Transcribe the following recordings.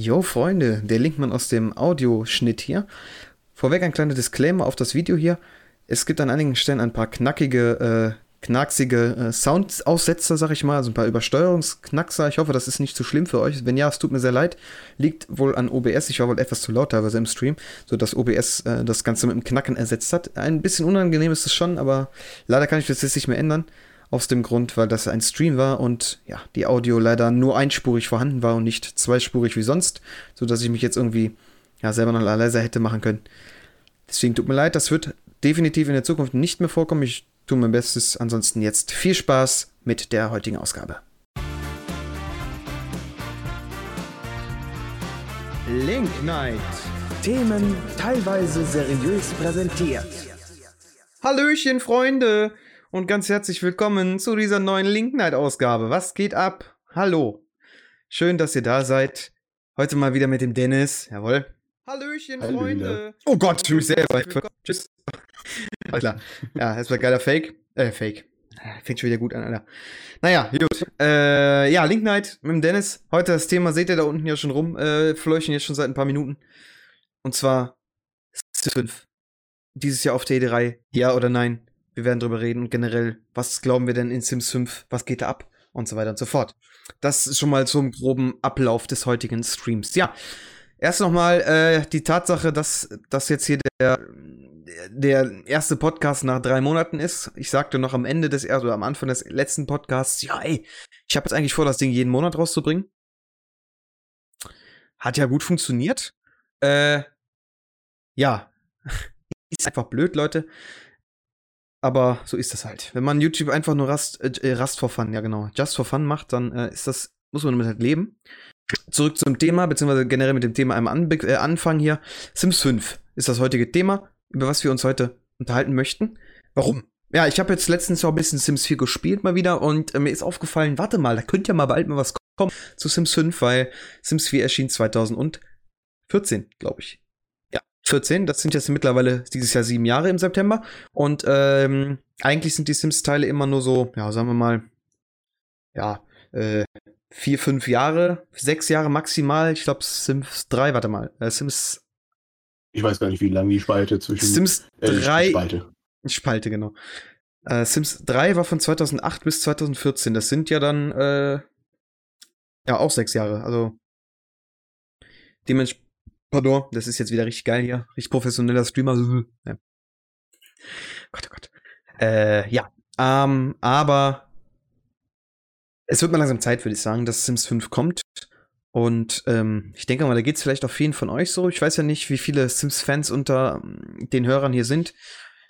Jo, Freunde, der Linkmann aus dem Audioschnitt hier. Vorweg ein kleiner Disclaimer auf das Video hier. Es gibt an einigen Stellen ein paar knackige, äh, knacksige äh, Soundaussetzer, sag ich mal, also ein paar Übersteuerungsknackser. Ich hoffe, das ist nicht zu schlimm für euch. Wenn ja, es tut mir sehr leid. Liegt wohl an OBS. Ich war wohl etwas zu laut teilweise im Stream, sodass OBS äh, das Ganze mit dem Knacken ersetzt hat. Ein bisschen unangenehm ist es schon, aber leider kann ich das jetzt nicht mehr ändern. Aus dem Grund, weil das ein Stream war und ja, die Audio leider nur einspurig vorhanden war und nicht zweispurig wie sonst, sodass ich mich jetzt irgendwie ja, selber noch leiser hätte machen können. Deswegen tut mir leid, das wird definitiv in der Zukunft nicht mehr vorkommen. Ich tue mein Bestes. Ansonsten jetzt viel Spaß mit der heutigen Ausgabe. Link Night. Themen teilweise seriös präsentiert. Hallöchen, Freunde! Und ganz herzlich willkommen zu dieser neuen Link Night Ausgabe. Was geht ab? Hallo. Schön, dass ihr da seid. Heute mal wieder mit dem Dennis. Jawohl. Hallöchen, Hallo, Freunde. Oh Gott, für mich selber. Tschüss. Alles klar. Ja, das war geiler Fake. Äh, Fake. Fängt schon wieder gut an, Alter. Naja, gut. Äh, ja, Link Night mit dem Dennis. Heute das Thema seht ihr da unten ja schon rum. Äh, fleuchen jetzt schon seit ein paar Minuten. Und zwar 5. Dieses Jahr auf TD3. Ja oder nein? Wir werden darüber reden und generell, was glauben wir denn in Sims 5? Was geht da ab? Und so weiter und so fort. Das ist schon mal zum groben Ablauf des heutigen Streams. Ja, erst nochmal äh, die Tatsache, dass das jetzt hier der, der erste Podcast nach drei Monaten ist. Ich sagte noch am Ende des ersten oder am Anfang des letzten Podcasts, ja, ey, ich habe jetzt eigentlich vor, das Ding jeden Monat rauszubringen. Hat ja gut funktioniert. Äh, ja, ist einfach blöd, Leute. Aber so ist das halt. Wenn man YouTube einfach nur Rust, äh, äh, Rust for Fun, ja genau, Just for Fun macht, dann äh, ist das, muss man damit halt leben. Zurück zum Thema, beziehungsweise generell mit dem Thema einmal an, äh, anfangen hier. Sims 5 ist das heutige Thema, über was wir uns heute unterhalten möchten. Warum? Ja, ich habe jetzt letztens auch ein bisschen Sims 4 gespielt mal wieder und äh, mir ist aufgefallen, warte mal, da könnte ja mal bald mal was kommen zu Sims 5, weil Sims 4 erschien 2014, glaube ich. 14. Das sind jetzt mittlerweile dieses Jahr sieben Jahre im September. Und ähm, eigentlich sind die Sims-Teile immer nur so, ja, sagen wir mal, ja, äh, vier, fünf Jahre, sechs Jahre maximal. Ich glaube, Sims 3, warte mal, äh, Sims. Ich weiß gar nicht, wie lang die Spalte zwischen. Sims 3. Äh, Spalte. Spalte, genau. Äh, Sims 3 war von 2008 bis 2014. Das sind ja dann, äh, ja, auch sechs Jahre. Also dementsprechend Pardon, das ist jetzt wieder richtig geil hier. Richtig professioneller Streamer. Ja. Gott, oh Gott. Äh, ja. Ähm, aber es wird mal langsam Zeit, würde ich sagen, dass Sims 5 kommt. Und ähm, ich denke mal, da geht es vielleicht auch vielen von euch so. Ich weiß ja nicht, wie viele Sims-Fans unter ähm, den Hörern hier sind.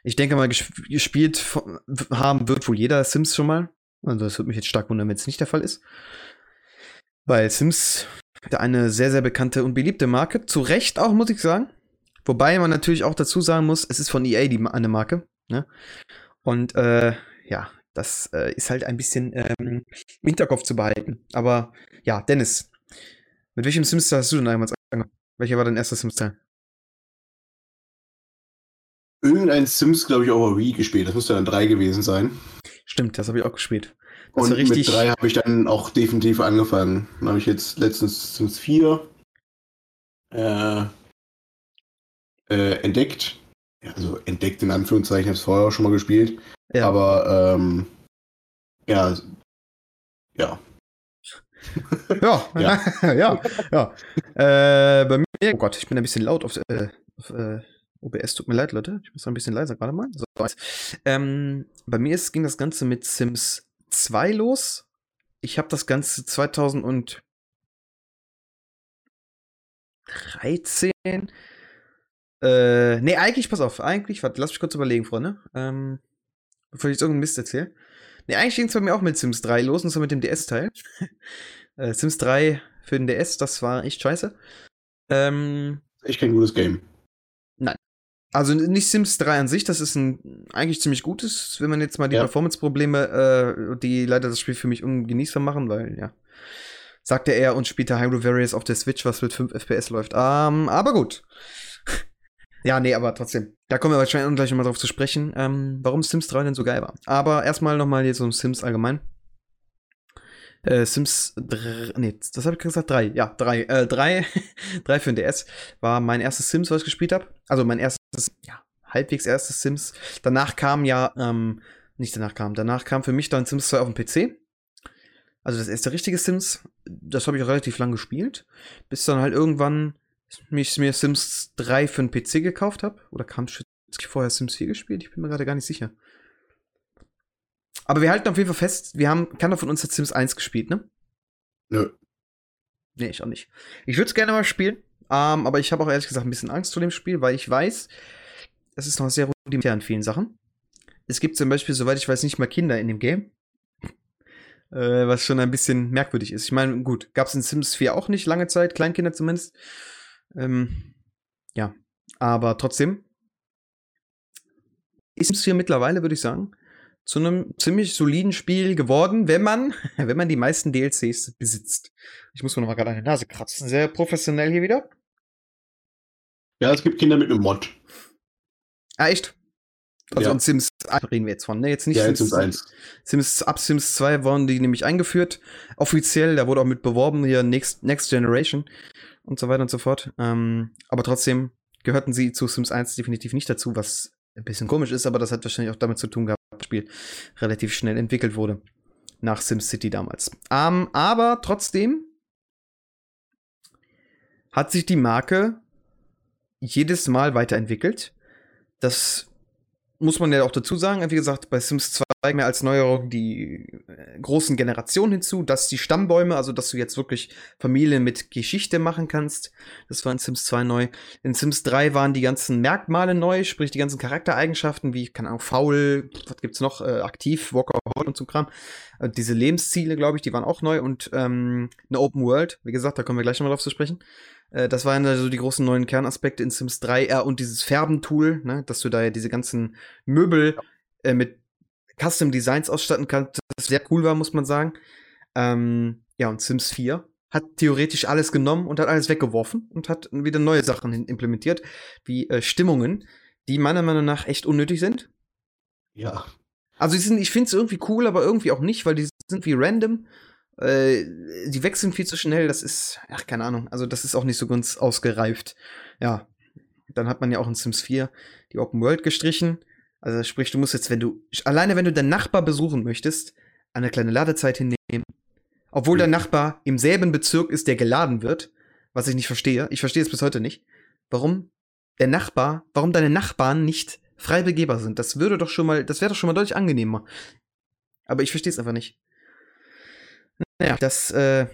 Ich denke mal, gespielt haben wird wohl jeder Sims schon mal. Also das würde mich jetzt stark wundern, wenn es nicht der Fall ist. Weil Sims eine sehr, sehr bekannte und beliebte Marke. Zu Recht auch, muss ich sagen. Wobei man natürlich auch dazu sagen muss, es ist von EA die, eine Marke. Ne? Und äh, ja, das äh, ist halt ein bisschen ähm, im Hinterkopf zu behalten. Aber ja, Dennis, mit welchem Sims hast du denn damals angefangen? Welcher war dein erster Sims-Teil? Irgendein Sims, glaube ich, auch Wii gespielt. Das müsste dann drei gewesen sein. Stimmt, das habe ich auch gespielt. Und mit drei habe ich dann auch definitiv angefangen. Dann habe ich jetzt letztens Sims 4 äh, äh, entdeckt. Also entdeckt in Anführungszeichen, ich habe es vorher auch schon mal gespielt. Ja. Aber ähm, ja, ja. ja, ja, ja, ja. Äh, bei mir, oh Gott, ich bin ein bisschen laut auf, äh, auf äh, OBS, tut mir leid, Leute. Ich muss ein bisschen leiser gerade mal. So, ähm, bei mir ist, ging das Ganze mit Sims 2 los. Ich habe das Ganze 2013. Äh, nee, eigentlich, pass auf, eigentlich, warte, lass mich kurz überlegen, Freunde. Ähm, bevor ich jetzt irgendeinen Mist erzähle. Nee, eigentlich ging es bei mir auch mit Sims 3 los, und zwar mit dem DS-Teil. äh, Sims 3 für den DS, das war echt scheiße. Ähm, echt kein gutes Game. Also nicht Sims 3 an sich, das ist ein eigentlich ziemlich gutes, wenn man jetzt mal die ja. Performance-Probleme, äh, die leider das Spiel für mich ungenießbar machen, weil, ja, sagte er und später Hyrule Various auf der Switch, was mit 5 FPS läuft. Ähm, aber gut. ja, nee, aber trotzdem. Da kommen wir wahrscheinlich gleich nochmal drauf zu sprechen, ähm, warum Sims 3 denn so geil war. Aber erstmal nochmal jetzt um Sims allgemein. Äh, Sims 3, nee, das habe ich gesagt, 3, ja, 3, äh, 3, 3 für den DS war mein erstes Sims, was ich gespielt habe. Also mein erstes, ja, halbwegs erstes Sims. Danach kam ja, ähm, nicht danach kam, danach kam für mich dann Sims 2 auf dem PC. Also das erste richtige Sims, das habe ich auch relativ lang gespielt, bis dann halt irgendwann mich mir Sims 3 für den PC gekauft habe. Oder kam vorher Sims 4 gespielt? Ich bin mir gerade gar nicht sicher. Aber wir halten auf jeden Fall fest, wir haben, keiner von uns hat Sims 1 gespielt, ne? Nö. Nee, ich auch nicht. Ich würde es gerne mal spielen, ähm, aber ich habe auch ehrlich gesagt ein bisschen Angst vor dem Spiel, weil ich weiß, es ist noch sehr rudimentär in vielen Sachen. Es gibt zum Beispiel, soweit ich weiß, nicht mal Kinder in dem Game. Äh, was schon ein bisschen merkwürdig ist. Ich meine, gut, gab es in Sims 4 auch nicht lange Zeit, Kleinkinder zumindest. Ähm, ja, aber trotzdem ist Sims 4 mittlerweile, würde ich sagen, zu einem ziemlich soliden Spiel geworden, wenn man, wenn man die meisten DLCs besitzt. Ich muss mir noch mal gerade eine Nase kratzen. Sehr professionell hier wieder. Ja, es gibt Kinder mit einem Mod. Ah, echt? Also Ja. in Sims 1 reden wir jetzt von, ne? Jetzt nicht Ja, jetzt Sims, Sims 1. Sims, ab Sims 2 wurden die nämlich eingeführt. Offiziell, da wurde auch mit beworben, hier Next, Next Generation und so weiter und so fort. Ähm, aber trotzdem gehörten sie zu Sims 1 definitiv nicht dazu, was ein bisschen komisch ist, aber das hat wahrscheinlich auch damit zu tun gehabt, dass das Spiel relativ schnell entwickelt wurde. Nach SimCity damals. Ähm, aber trotzdem hat sich die Marke jedes Mal weiterentwickelt. Das muss man ja auch dazu sagen. Wie gesagt, bei Sims 2 mehr als Neuerung die äh, großen Generationen hinzu, dass die Stammbäume, also dass du jetzt wirklich Familien mit Geschichte machen kannst. Das war in Sims 2 neu. In Sims 3 waren die ganzen Merkmale neu, sprich die ganzen Charaktereigenschaften, wie, keine Ahnung, faul, was gibt's noch, äh, aktiv, Walker und so Kram. Äh, diese Lebensziele, glaube ich, die waren auch neu und ähm, eine Open World, wie gesagt, da kommen wir gleich nochmal drauf zu sprechen. Äh, das waren also die großen neuen Kernaspekte in Sims 3 äh, und dieses Färben-Tool, ne, dass du da ja diese ganzen Möbel äh, mit Custom Designs ausstatten kannst, das sehr cool war, muss man sagen. Ähm, ja, und Sims 4 hat theoretisch alles genommen und hat alles weggeworfen und hat wieder neue Sachen implementiert, wie äh, Stimmungen, die meiner Meinung nach echt unnötig sind. Ja. Also die sind, ich finde es irgendwie cool, aber irgendwie auch nicht, weil die sind wie random. Äh, die wechseln viel zu schnell. Das ist, ach, keine Ahnung. Also das ist auch nicht so ganz ausgereift. Ja. Dann hat man ja auch in Sims 4 die Open World gestrichen. Also sprich, du musst jetzt, wenn du, alleine wenn du deinen Nachbar besuchen möchtest, eine kleine Ladezeit hinnehmen. Obwohl dein Nachbar im selben Bezirk ist, der geladen wird, was ich nicht verstehe. Ich verstehe es bis heute nicht. Warum der Nachbar, warum deine Nachbarn nicht frei begehbar sind. Das würde doch schon mal, das wäre doch schon mal deutlich angenehmer. Aber ich verstehe es einfach nicht. Naja, das äh,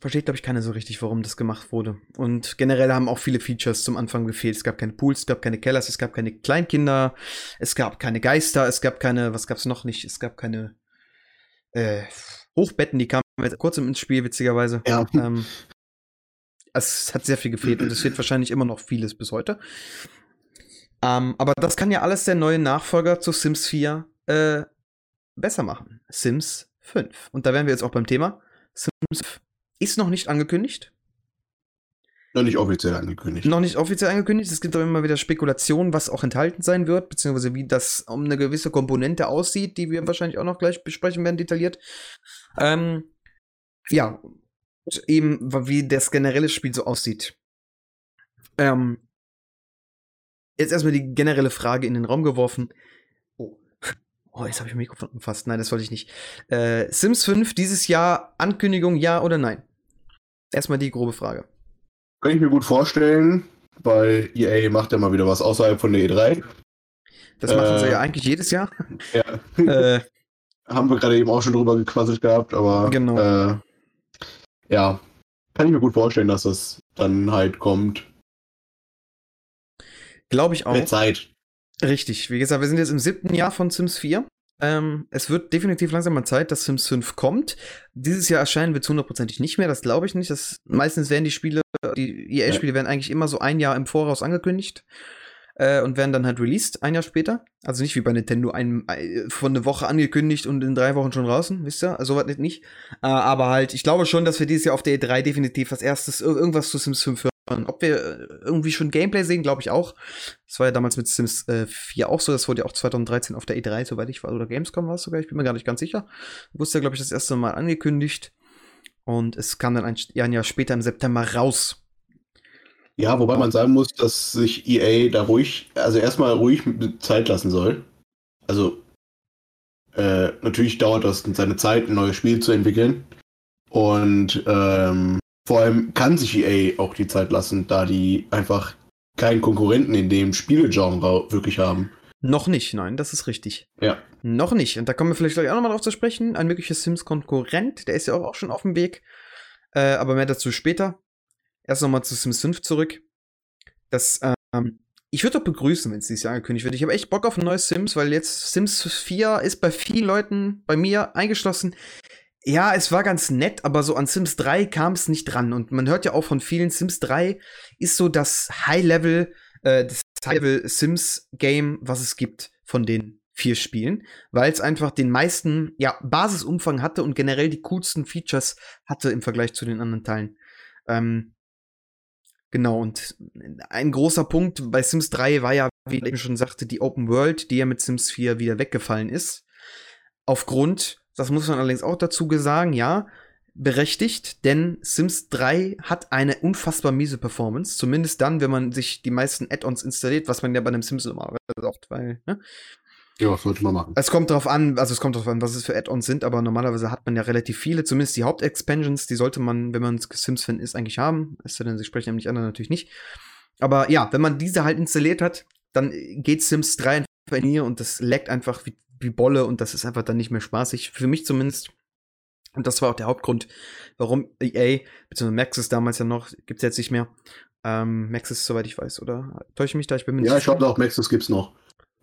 versteht, glaube ich, keiner so richtig, warum das gemacht wurde. Und generell haben auch viele Features zum Anfang gefehlt. Es gab keine Pools, es gab keine Kellers, es gab keine Kleinkinder, es gab keine Geister, es gab keine, was gab es noch nicht? Es gab keine äh, Hochbetten, die kamen jetzt kurz ins Spiel, witzigerweise. Ja. Ähm, es hat sehr viel gefehlt und es fehlt wahrscheinlich immer noch vieles bis heute. Ähm, aber das kann ja alles der neue Nachfolger zu Sims 4 äh, besser machen. Sims 5. Und da wären wir jetzt auch beim Thema. Sims 5 ist noch nicht angekündigt. Noch nicht offiziell angekündigt. Noch nicht offiziell angekündigt. Es gibt aber immer wieder Spekulationen, was auch enthalten sein wird, beziehungsweise wie das um eine gewisse Komponente aussieht, die wir wahrscheinlich auch noch gleich besprechen werden, detailliert. Ähm, ja, und eben, wie das generelle Spiel so aussieht. Ähm, jetzt erstmal die generelle Frage in den Raum geworfen. Oh, jetzt habe ich mein Mikrofon gefasst. Nein, das wollte ich nicht. Äh, Sims 5 dieses Jahr, Ankündigung, ja oder nein? Erstmal die grobe Frage. Kann ich mir gut vorstellen, weil EA macht ja mal wieder was außerhalb von der E3. Das machen sie Äh, ja eigentlich jedes Jahr. Ja. äh, Haben wir gerade eben auch schon drüber gequasselt gehabt, aber Genau. äh, ja, kann ich mir gut vorstellen, dass das dann halt kommt. Glaube ich auch. Mit Zeit. Richtig. Wie gesagt, wir sind jetzt im siebten Jahr von Sims 4. Ähm, es wird definitiv langsam mal Zeit, dass Sims 5 kommt. Dieses Jahr erscheinen wird es hundertprozentig nicht mehr, das glaube ich nicht. Das, meistens werden die Spiele, die EA-Spiele werden eigentlich immer so ein Jahr im Voraus angekündigt äh, und werden dann halt released, ein Jahr später. Also nicht wie bei Nintendo, ein, äh, von eine Woche angekündigt und in drei Wochen schon draußen, wisst ihr? Also was nicht. Äh, aber halt, ich glaube schon, dass wir dieses Jahr auf der E3 definitiv als erstes ir- irgendwas zu Sims 5 hören ob wir äh, irgendwie schon Gameplay sehen, glaube ich auch. Das war ja damals mit Sims äh, 4 auch so. Das wurde ja auch 2013 auf der E3, soweit ich war, oder Gamescom war es sogar. Ich bin mir gar nicht ganz sicher. Wusste ja, glaube ich, das erste Mal angekündigt. Und es kam dann ein, ein Jahr später im September raus. Ja, wobei man sagen muss, dass sich EA da ruhig, also erstmal ruhig Zeit lassen soll. Also äh, natürlich dauert das seine Zeit, ein neues Spiel zu entwickeln. Und ähm, vor allem kann sich EA auch die Zeit lassen, da die einfach keinen Konkurrenten in dem Spielegenre wirklich haben. Noch nicht, nein, das ist richtig. Ja. Noch nicht. Und da kommen wir vielleicht gleich auch nochmal drauf zu sprechen. Ein mögliches Sims-Konkurrent, der ist ja auch, auch schon auf dem Weg. Äh, aber mehr dazu später. Erst nochmal zu Sims 5 zurück. Das, ähm, ich würde doch begrüßen, wenn es dieses Jahr angekündigt wird. Ich habe echt Bock auf ein neues Sims, weil jetzt Sims 4 ist bei vielen Leuten, bei mir eingeschlossen. Ja, es war ganz nett, aber so an Sims 3 kam es nicht dran. Und man hört ja auch von vielen, Sims 3 ist so das High-Level, äh, das High-Level-Sims-Game, was es gibt von den vier Spielen, weil es einfach den meisten, ja, Basisumfang hatte und generell die coolsten Features hatte im Vergleich zu den anderen Teilen. Ähm, genau, und ein großer Punkt bei Sims 3 war ja, wie ich schon sagte, die Open World, die ja mit Sims 4 wieder weggefallen ist. Aufgrund das muss man allerdings auch dazu sagen, ja, berechtigt, denn Sims 3 hat eine unfassbar miese Performance, zumindest dann, wenn man sich die meisten Add-ons installiert, was man ja bei einem Sims normalerweise oft, weil, ne? Ja, sollte man machen. Es kommt darauf an, also es kommt darauf an, was es für Add-ons sind, aber normalerweise hat man ja relativ viele, zumindest die Hauptexpansions, die sollte man, wenn man Sims-Fan ist, eigentlich haben. Es sei denn, sie sprechen nämlich anderen natürlich nicht. Aber ja, wenn man diese halt installiert hat, dann geht Sims 3 einfach in hier und das leckt einfach wie wie Bolle und das ist einfach dann nicht mehr spaßig. Für mich zumindest. Und das war auch der Hauptgrund, warum EA, beziehungsweise Maxis damals ja noch, gibt es jetzt nicht mehr. Ähm, Maxis, soweit ich weiß, oder? Täusche ich mich da? Ich bin mir Ja, ich glaube auch, Maxis gibt's noch.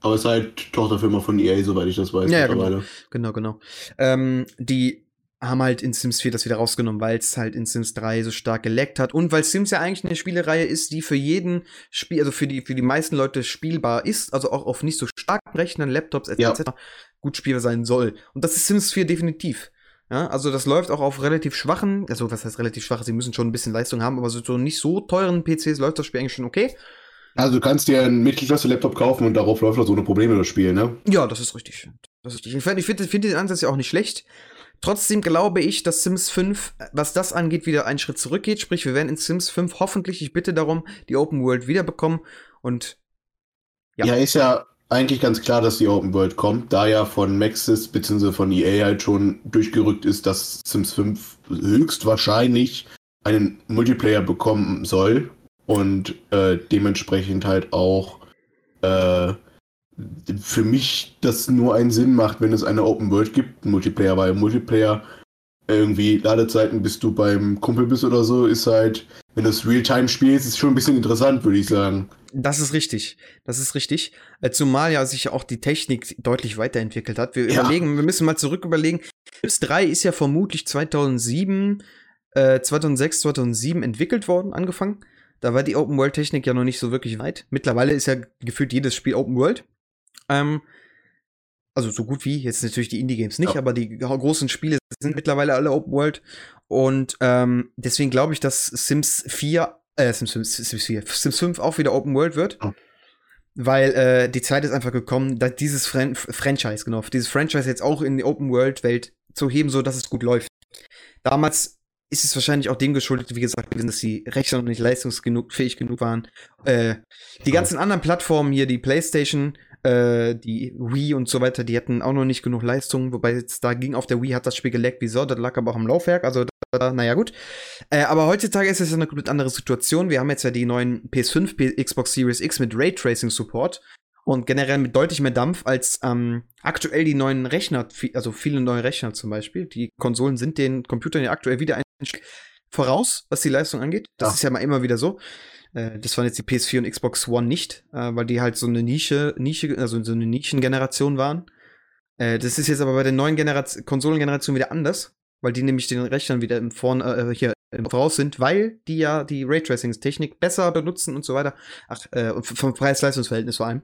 Aber es ist halt Tochterfirma von EA, soweit ich das weiß. Ja, ja genau. genau, genau. Ähm, die haben halt in Sims 4 das wieder rausgenommen, weil es halt in Sims 3 so stark geleckt hat und weil Sims ja eigentlich eine Spielereihe ist, die für jeden Spiel, also für die, für die meisten Leute spielbar ist, also auch auf nicht so starken Rechnern, Laptops etc. Ja. gut spielbar sein soll. Und das ist Sims 4 definitiv. Ja, also das läuft auch auf relativ schwachen, also was heißt relativ schwach, sie müssen schon ein bisschen Leistung haben, aber so nicht so teuren PCs läuft das Spiel eigentlich schon okay. Also du kannst dir einen Mittelklasse-Laptop kaufen und darauf läuft das ohne Probleme das Spiel, ne? Ja, das ist richtig. Das ist richtig. Ich finde find, find den Ansatz ja auch nicht schlecht. Trotzdem glaube ich, dass Sims 5, was das angeht, wieder einen Schritt zurückgeht. Sprich, wir werden in Sims 5 hoffentlich, ich bitte darum, die Open World wiederbekommen. Und ja. ja, ist ja eigentlich ganz klar, dass die Open World kommt, da ja von Maxis bzw. von EA halt schon durchgerückt ist, dass Sims 5 höchstwahrscheinlich einen Multiplayer bekommen soll und äh, dementsprechend halt auch äh, für mich das nur einen Sinn macht, wenn es eine Open World gibt, Multiplayer, weil Multiplayer irgendwie Ladezeiten, bis du beim Kumpel bist oder so, ist halt, wenn du es Realtime spielst, ist schon ein bisschen interessant, würde ich sagen. Das ist richtig. Das ist richtig. Äh, zumal ja sich auch die Technik deutlich weiterentwickelt hat. Wir ja. überlegen, wir müssen mal zurück überlegen. Sims 3 ist ja vermutlich 2007, äh, 2006, 2007 entwickelt worden, angefangen. Da war die Open World Technik ja noch nicht so wirklich weit. Mittlerweile ist ja gefühlt jedes Spiel Open World. Ähm, also so gut wie, jetzt natürlich die Indie-Games nicht, ja. aber die großen Spiele sind mittlerweile alle Open World. Und ähm, deswegen glaube ich, dass Sims 4, äh, Sims, Sims, Sims 4, Sims 5 auch wieder Open World wird. Oh. Weil äh, die Zeit ist einfach gekommen, da dieses Fran Franchise, genau, dieses Franchise jetzt auch in die Open World-Welt zu heben, so dass es gut läuft. Damals ist es wahrscheinlich auch dem geschuldet, wie gesagt, dass die Rechner noch nicht leistungsfähig genug waren. Äh, die ganzen anderen Plattformen hier, die PlayStation, äh, die Wii und so weiter, die hatten auch noch nicht genug Leistung, wobei jetzt da ging auf der Wii, hat das Spiel geleckt wie so, das lag aber auch am Laufwerk, also da, naja gut. Äh, aber heutzutage ist es eine komplett andere Situation. Wir haben jetzt ja die neuen PS5, P Xbox Series X mit Raytracing Support und generell mit deutlich mehr Dampf als ähm, aktuell die neuen Rechner, also viele neue Rechner zum Beispiel. Die Konsolen sind den Computern ja aktuell wieder ein Stück voraus, was die Leistung angeht. Das ja. ist ja mal immer wieder so. Äh, das waren jetzt die PS4 und Xbox One nicht, äh, weil die halt so eine Nische, Nische, also so eine Nischengeneration waren. Äh, das ist jetzt aber bei den neuen Generation, Konsolengenerationen wieder anders, weil die nämlich den Rechnern wieder im Vorn, äh, hier im voraus sind, weil die ja die Raytracing-Technik besser benutzen und so weiter. Ach, äh, vom Preis-Leistungs-Verhältnis vor allem.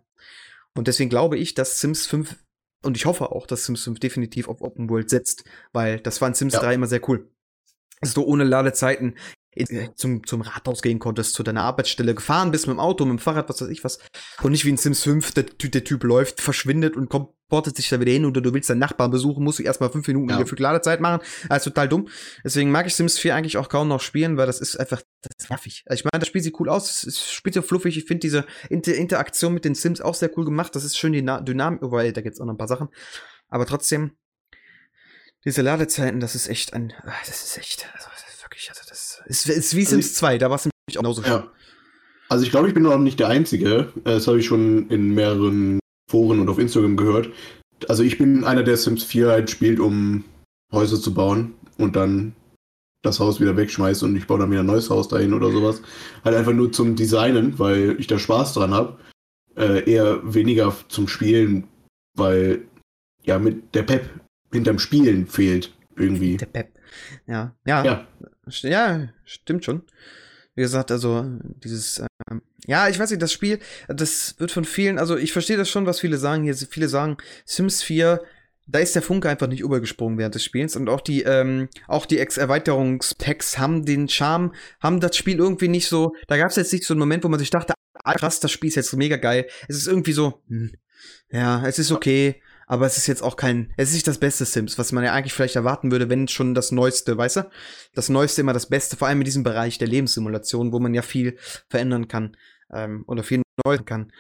Und deswegen glaube ich, dass Sims 5 und ich hoffe auch, dass Sims 5 definitiv auf Open World setzt, weil das war in Sims ja. 3 immer sehr cool. So ohne Ladezeiten äh, zum, zum Rathaus gehen konntest, zu deiner Arbeitsstelle, gefahren bist mit dem Auto, mit dem Fahrrad, was weiß ich was. Und nicht wie in Sims 5, der, der Typ läuft, verschwindet und kommt, portet sich da wieder hin oder du willst deinen Nachbarn besuchen, musst du erstmal fünf Minuten Ja. gefühlt Ladezeit machen. Also total dumm. Deswegen mag ich Sims 4 eigentlich auch kaum noch spielen, weil das ist einfach, das ist nervig. Also ich meine, das Spiel sieht cool aus, es- spielt so fluffig. Ich finde diese Inter Interaktion mit den Sims auch sehr cool gemacht. Das ist schön die Na- Dynamik, wobei, da gibt's auch noch ein paar Sachen. Aber trotzdem, diese Ladezeiten, das ist echt ein, ah, das ist echt, also das ist wirklich, also das ist, ist wie Also Sims ich- 2, da war es nämlich auch genauso. Ja. Also ich glaube, ich bin noch nicht der Einzige. Äh, Das habe ich schon in mehreren Foren und auf Instagram gehört. Also ich bin einer, der Sims 4 halt spielt, um Häuser zu bauen und dann das Haus wieder wegschmeißt und ich baue dann wieder ein neues Haus dahin oder sowas. Halt einfach nur zum Designen, weil ich da Spaß dran habe. Äh, eher weniger zum Spielen, weil ja mit der Pep hinterm Spielen fehlt irgendwie. Der Pep. Ja, ja, Ja, ja, stimmt schon. Wie gesagt, also dieses, ähm, ja, ich weiß nicht, das Spiel, das wird von vielen, also ich verstehe das schon, was viele sagen hier. Viele sagen, Sims 4, da ist der Funke einfach nicht übergesprungen während des Spiels und auch die, ähm, auch die Ex Erweiterungspacks haben den Charme, haben das Spiel irgendwie nicht so, da gab es jetzt nicht so einen Moment, wo man sich dachte, ah, krass, das Spiel ist jetzt mega geil. Es ist irgendwie so, hm, ja, es ist okay, aber es ist jetzt auch kein, es ist nicht das beste Sims, was man ja eigentlich vielleicht erwarten würde, wenn schon das Neueste, weißt du? Das Neueste immer das Beste, vor allem in diesem Bereich der Lebenssimulation, wo man ja viel verändern kann ähm, oder viel neu kann,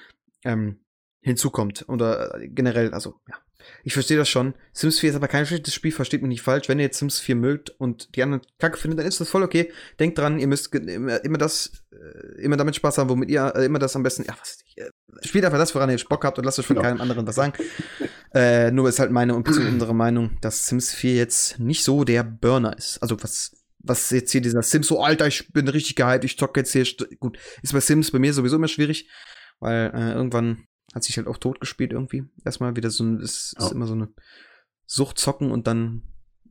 ähm, hinzukommt. Oder äh, generell, also ja. Ich verstehe das schon. Sims 4 ist aber kein schlechtes Spiel, versteht mich nicht falsch. Wenn ihr jetzt Sims 4 mögt und die anderen kacke findet, dann ist das voll okay. Denkt dran, ihr müsst immer, immer das, äh, immer damit Spaß haben, womit ihr äh, immer das am besten, ja, was äh, spielt einfach das, woran ihr Bock habt und lasst euch von Genau. keinem anderen was sagen. äh, nur ist halt meine und unsere Meinung, dass Sims 4 jetzt nicht so der Burner ist. Also was, was jetzt hier dieser Sims, so Alter, ich bin richtig gehypt, ich zocke jetzt hier, gut, ist bei Sims bei mir sowieso immer schwierig, weil äh, irgendwann hat sich halt auch tot gespielt irgendwie. Erstmal wieder so ein, ist, ist Ja. immer so eine Sucht zocken und dann